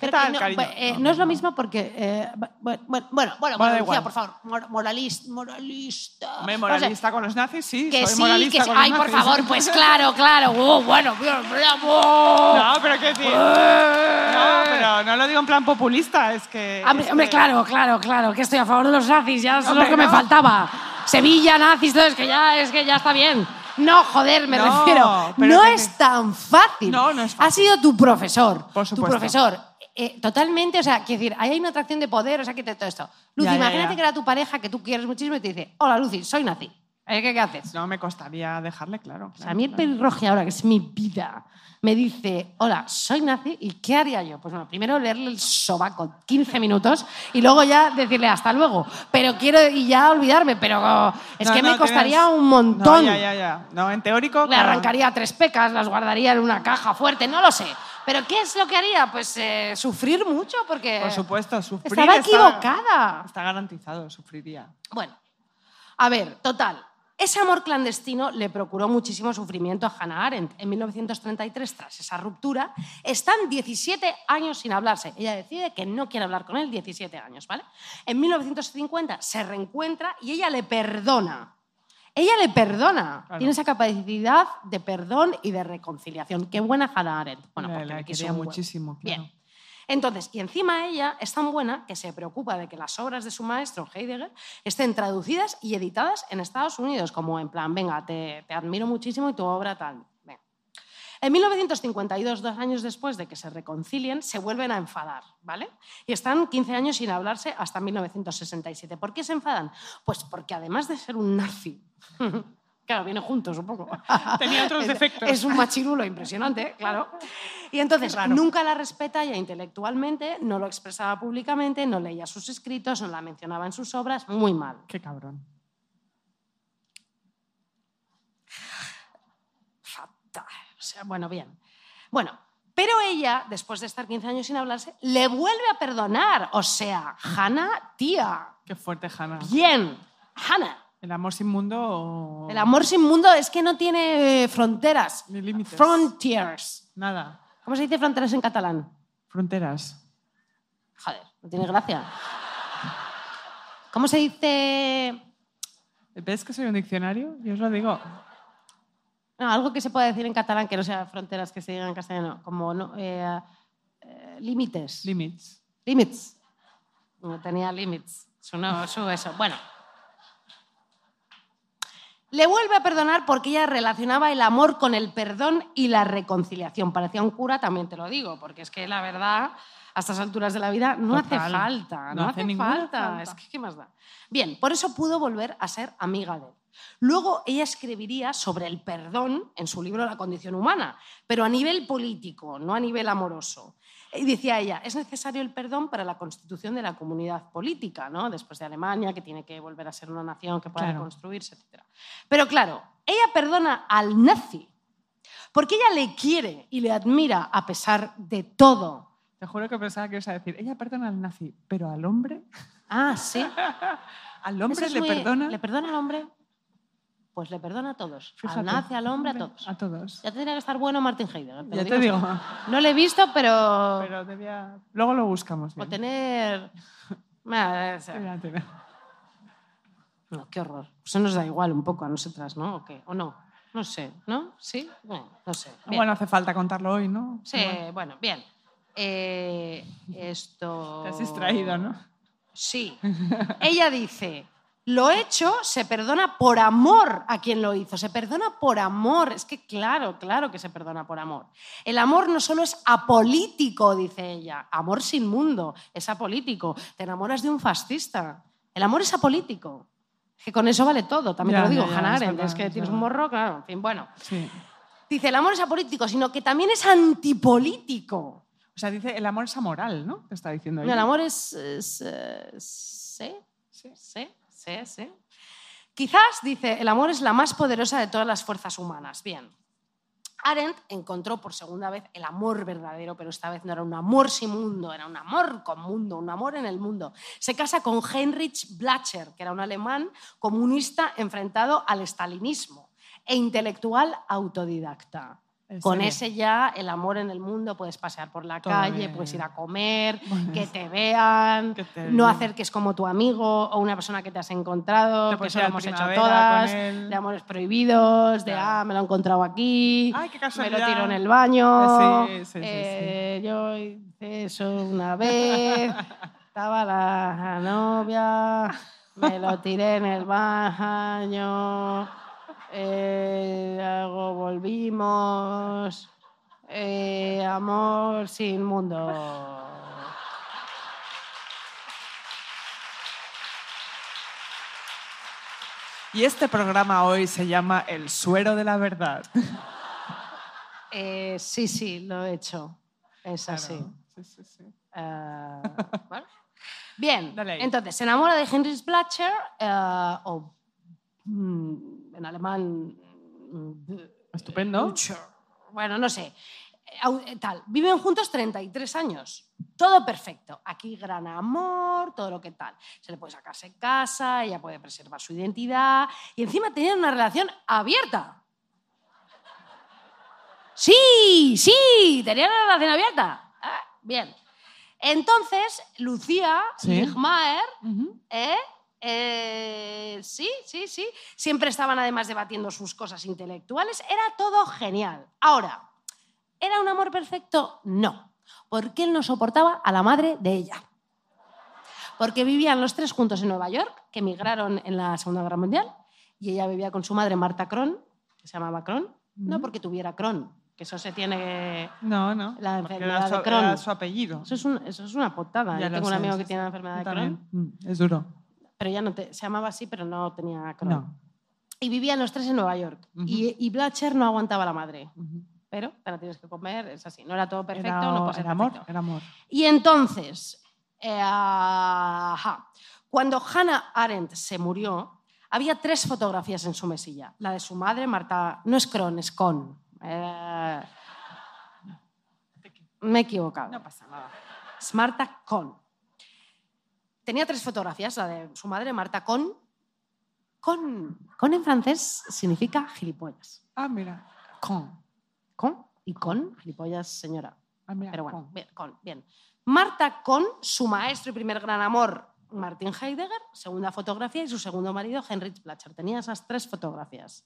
Pero tal, no, cariño? eh, no, No, es lo mismo porque. eh, bu- bueno, bueno, bueno, Bueno, igual. por favor, mor- moralista. moralista. Me O sea, moralista con los nazis, sí. que soy sí, moralista que sí. con los Ay, por nazis. favor, pues claro, claro. Oh, bueno, bravo. No, pero qué decir. No, pero no lo digo en plan populista, es que. Hombre, es hombre, que- claro, claro, claro, que estoy a favor de los nazis, ya es lo que me faltaba. Sevilla, nazis, todo, es que ya, es que ya está bien. No, joder, me No, refiero. No es tan fácil. No, no es Ha fácil. sido tu profesor. Por Tu supuesto. profesor. eh, totalmente, o sea, quiero decir, ahí hay una atracción de poder, o sea, que te, todo esto. Lucy, Ya, ya, imagínate ya. que era tu pareja que tú quieres muchísimo y te dice, hola, Lucy, soy nazi. Eh, ¿Qué, qué haces? No me costaría dejarle claro. O sea, claro, a mí el claro. pelirroje ahora, que es mi vida, me dice, hola, soy nazi, ¿y qué haría yo? Pues bueno, primero leerle el sobaco 15 minutos y luego ya decirle hasta luego. Pero quiero, y ya olvidarme, pero es No, que no, me costaría tienes- un montón. No, ya, ya, ya. No, en teórico. Le claro. arrancaría tres pecas, las guardaría en una caja fuerte, no lo sé. Pero ¿qué es lo que haría? Pues eh, sufrir mucho porque... Por supuesto, sufrir. Estaba está- equivocada. Está garantizado, sufriría. Bueno, a ver, total. Ese amor clandestino le procuró muchísimo sufrimiento a Hannah Arendt. En 1933, tras esa ruptura, están 17 años sin hablarse. Ella decide que no quiere hablar con él 17 años, ¿vale? En 1950 se reencuentra y ella le perdona. Ella le perdona. Claro. Tiene esa capacidad de perdón y de reconciliación. Qué buena Hannah Arendt. Bueno, La- porque la le quiso muchísimo, claro. Bien. Entonces, y encima ella es tan buena que se preocupa de que las obras de su maestro Heidegger estén traducidas y editadas en Estados Unidos, como en plan, venga, te, te admiro muchísimo y tu obra tal. Venga. En 1952, dos años después de que se reconcilien, se vuelven a enfadar, ¿vale? Y están 15 años sin hablarse hasta 1967. ¿Por qué se enfadan? Pues porque además de ser un nazi, claro, viene juntos un poco. Tenía otros defectos. Es un machirulo impresionante, claro. Y entonces nunca la respeta ya intelectualmente, no lo expresaba públicamente, no leía sus escritos, no la mencionaba en sus obras, muy mal. Qué cabrón. Fatal. O sea, bueno, bien. Bueno, pero ella, después de estar 15 años sin hablarse, le vuelve a perdonar. O sea, Hannah, tía, Qué fuerte, Hannah. bien. Hannah, El amor sin mundo o... el amor sin mundo es que no tiene eh, fronteras. Ni límites. Frontiers. Nada. ¿Cómo se dice fronteras en catalán? Fronteras. Joder, no tiene gracia. ¿Cómo se dice ¿Ves que soy un diccionario? Yo os lo digo. no, algo que se pueda decir en catalán que no sea fronteras que se digan en castellano? Como no, eh, eh, límites. Limits. Limits. No tenía. Su, no, su eso. Bueno. Le vuelve a perdonar porque ella relacionaba el amor con el perdón y la reconciliación. Parecía un cura, también te lo digo, porque es que la verdad, a estas alturas de la vida, no hace falta. No, No hace falta. falta. Es que, ¿qué más da? Bien, por eso pudo volver a ser amiga de él. Luego ella escribiría sobre el perdón en su libro La condición humana, pero a nivel político, no a nivel amoroso. Y decía ella, es necesario el perdón para la constitución de la comunidad política, ¿no? después de Alemania, que tiene que volver a ser una nación que pueda Claro. reconstruirse, etc. Pero claro, ella perdona al nazi porque ella le quiere y le admira a pesar de todo. Te juro que pensaba que ibas a decir, ella perdona al nazi, pero al hombre, Ah, sí. al hombre es le muy- perdona. ¿Le perdona al hombre? Pues le perdona a todos. Fíjate. Al nazi, al hombre, a todos. A todos. Ya tendría que estar bueno Martin Heidegger. Ya lo te digo. No lo he visto, pero... Pero debía... Luego lo buscamos. O tener... Ah, o sea, Espérate. No, qué horror. Eso nos da igual un poco a nosotras, ¿no? ¿O qué? ¿O no? No sé, ¿no? ¿Sí? Bueno, no sé. Bien. Bueno, hace falta contarlo hoy, ¿no? sí, bueno, bien. Eh, esto... Te has distraído, ¿no? Sí. Ella dice, lo hecho se perdona por amor a quien lo hizo, se perdona por amor. Es que claro, claro que se perdona por amor. El amor no solo es apolítico, dice ella, amor sin mundo, es apolítico. Te enamoras de un fascista. El amor es apolítico. Es que con eso vale todo, también Ya, te lo digo, Hannah es Arendt, es que es tienes un morro, claro, en fin, bueno. Sí. Dice, el amor es apolítico, sino que también es antipolítico. O sea, dice, el amor es amoral, ¿no? Te está diciendo No, ella. el amor es... es, eh, sí, Sí. sí, sí, sí. Quizás, dice, el amor es la más poderosa de todas las fuerzas humanas. Bien. Arendt encontró por segunda vez el amor verdadero, pero esta vez no era un amor sin mundo, era un amor con mundo, un amor en el mundo. Se casa con Heinrich Blacher, que era un alemán comunista enfrentado al estalinismo e intelectual autodidacta. ¿En Con serio? ese ya el amor en el mundo, puedes pasear por la Todo calle, bien. puedes ir a comer, Bueno. que te vean, Que te no hacer que es como tu amigo o una persona que te has encontrado, que eso lo hemos hecho todas, de amores prohibidos, de Claro. ah, me lo he encontrado aquí, Ay, qué me lo tiro en el baño, Sí, sí, sí, sí. eh, yo hice eso una vez, estaba la novia, me lo tiré en el baño, eh, luego volvimos, eh, amor sin mundo. Y este programa hoy se llama El suero de la verdad. Eh, sí, sí, lo he hecho. Es así. Claro. Sí, sí, sí. Bueno. Bien, entonces se enamora de Heinrich Blacher, eh, o en alemán. mm, Estupendo. Blacher. Bueno, no sé. Eh, eh, Tal. Viven juntos 33 años. Todo perfecto. Aquí gran amor, todo lo que tal. Se le puede sacarse en casa, ella puede preservar su identidad. Y encima tenían una relación abierta. Sí, sí, tenían una relación abierta. Ah, bien. Entonces, Lucía Sí. Ligmaer. ¿eh? Eh, sí, sí, sí. Siempre estaban además debatiendo sus cosas intelectuales. Era todo genial. Ahora, ¿era un amor perfecto? No. Porque él no soportaba a la madre de ella. Porque vivían los tres juntos en Nueva York, que emigraron en la Segunda Guerra Mundial, y ella vivía con su madre Marta Cron, que se llamaba Cron, no porque tuviera Cron, que eso se tiene que... No, no. La enfermedad era su, de Crohn. era su apellido. Eso es, un- eso es una potada. Ya Yo tengo un amigo que tiene la enfermedad de Crohn. Mm, Es duro. Pero ya no te, se llamaba así, pero no tenía Crohn. No. Y vivían los tres en Nueva York. Y, y Blatcher no aguantaba la madre. Pero te la tienes que comer, es así. No era todo perfecto, Era, no puede ser era amor, perfecto. era amor. Y entonces, eh, ajá, cuando Hannah Arendt se murió, había tres fotografías en su mesilla. La de su madre, Marta, no es Cron, es Con. Eh, me he equivocado. No pasa nada. Es Marta Con. Tenía tres fotografías, la de su madre, Marta Con. Con, con en francés significa gilipollas. Ah, mira. Con. Con y con, gilipollas, señora. Ah, mira, Pero bueno, con. bien, con, bien. Marta con su maestro y primer gran amor, Martin Heidegger, segunda fotografía, y su segundo marido, Heinrich Blatcher. Tenía esas tres fotografías.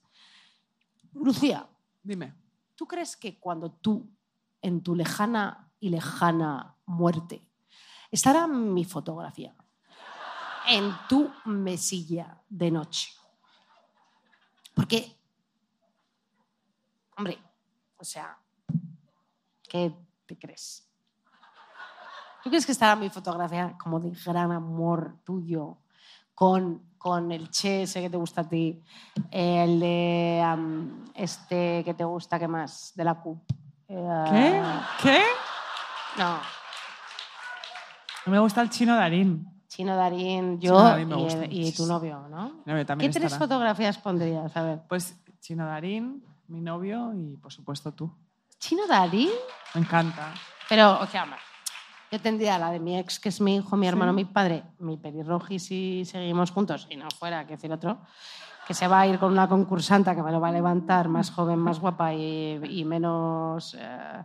Lucía, Dime. ¿tú crees que cuando tú, en tu lejana y lejana muerte, estará mi fotografía en tu mesilla de noche? Porque, hombre, o sea, ¿qué te crees? ¿Tú crees que estará mi fotografía como de gran amor tuyo con, con el Che ese que te gusta a ti, el de este que te gusta, ¿qué más? De la CUP. Eh, ¿Qué? ¿Qué? No, Me gusta el chino Darín. Chino Darín, Chino yo Darín y, tu novio, ¿no? ¿Qué tres fotografías pondrías? A ver. Pues chino Darín, mi novio y por supuesto tú. ¿Chino Darín? Me encanta. Pero, o sea, yo tendría la de mi ex, que es mi hijo, mi hermano, mi padre, mi pelirroji si seguimos juntos y no fuera, que decir otro, que se va a ir con una concursanta que me lo va a levantar, más joven, más guapa y, y menos... eh,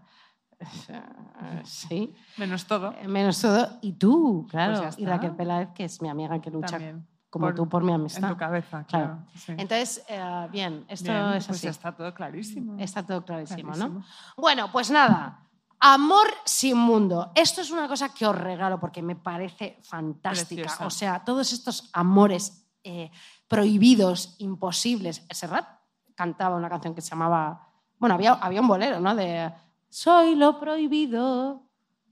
sí, Menos todo. eh, menos todo. Y tú, claro. Pues ya y. Raquel Peláez, que es mi amiga que lucha También. como tú por mi amistad. En tu cabeza, Claro. claro. sí. Entonces, eh, bien, esto Bien, es pues así. está todo clarísimo. Está todo clarísimo, Clarísimo. ¿no? Bueno, pues nada. Amor sin mundo. Esto es una cosa que os regalo porque me parece fantástica. Preciosa. O sea, todos estos amores eh, prohibidos, imposibles. Serrat cantaba una canción que se llamaba. Bueno, había, había un bolero, ¿no? De Soy lo prohibido.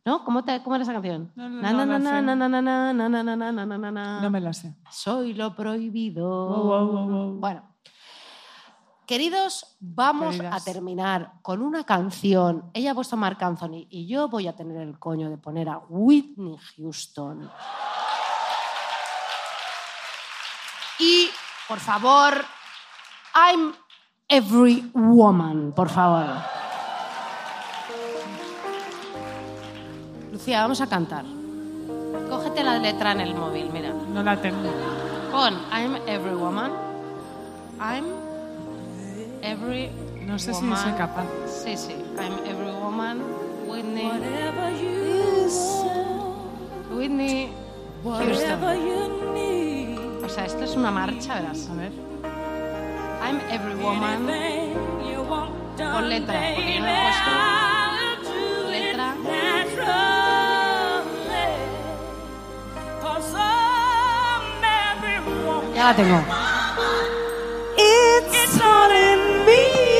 ¿No? ¿Cómo, te, cómo era esa canción? No, no, Na, no na, la na, sé. na, na, na, na, na, na, na, na, na, na, na. No me la sé. Soy lo prohibido. Wow, wow, wow, wow. Bueno, queridos, vamos Queridas. a terminar con una canción. Ella ha puesto Marc Anthony y yo voy a tener el coño de poner a Whitney Houston. Y, por favor, I'm Every Woman, por favor. Lucía, vamos a cantar. Cógete la letra en el móvil, mira. No la tengo. Con I'm every woman. I'm every No sé si soy capaz. Sí, sí. I'm every woman. Whitney. Whatever you Whitney whatever Houston. you need, O sea, esto es una marcha, verás. A ver. I'm every woman. Con letra, porque yo no he puesto It's all in me.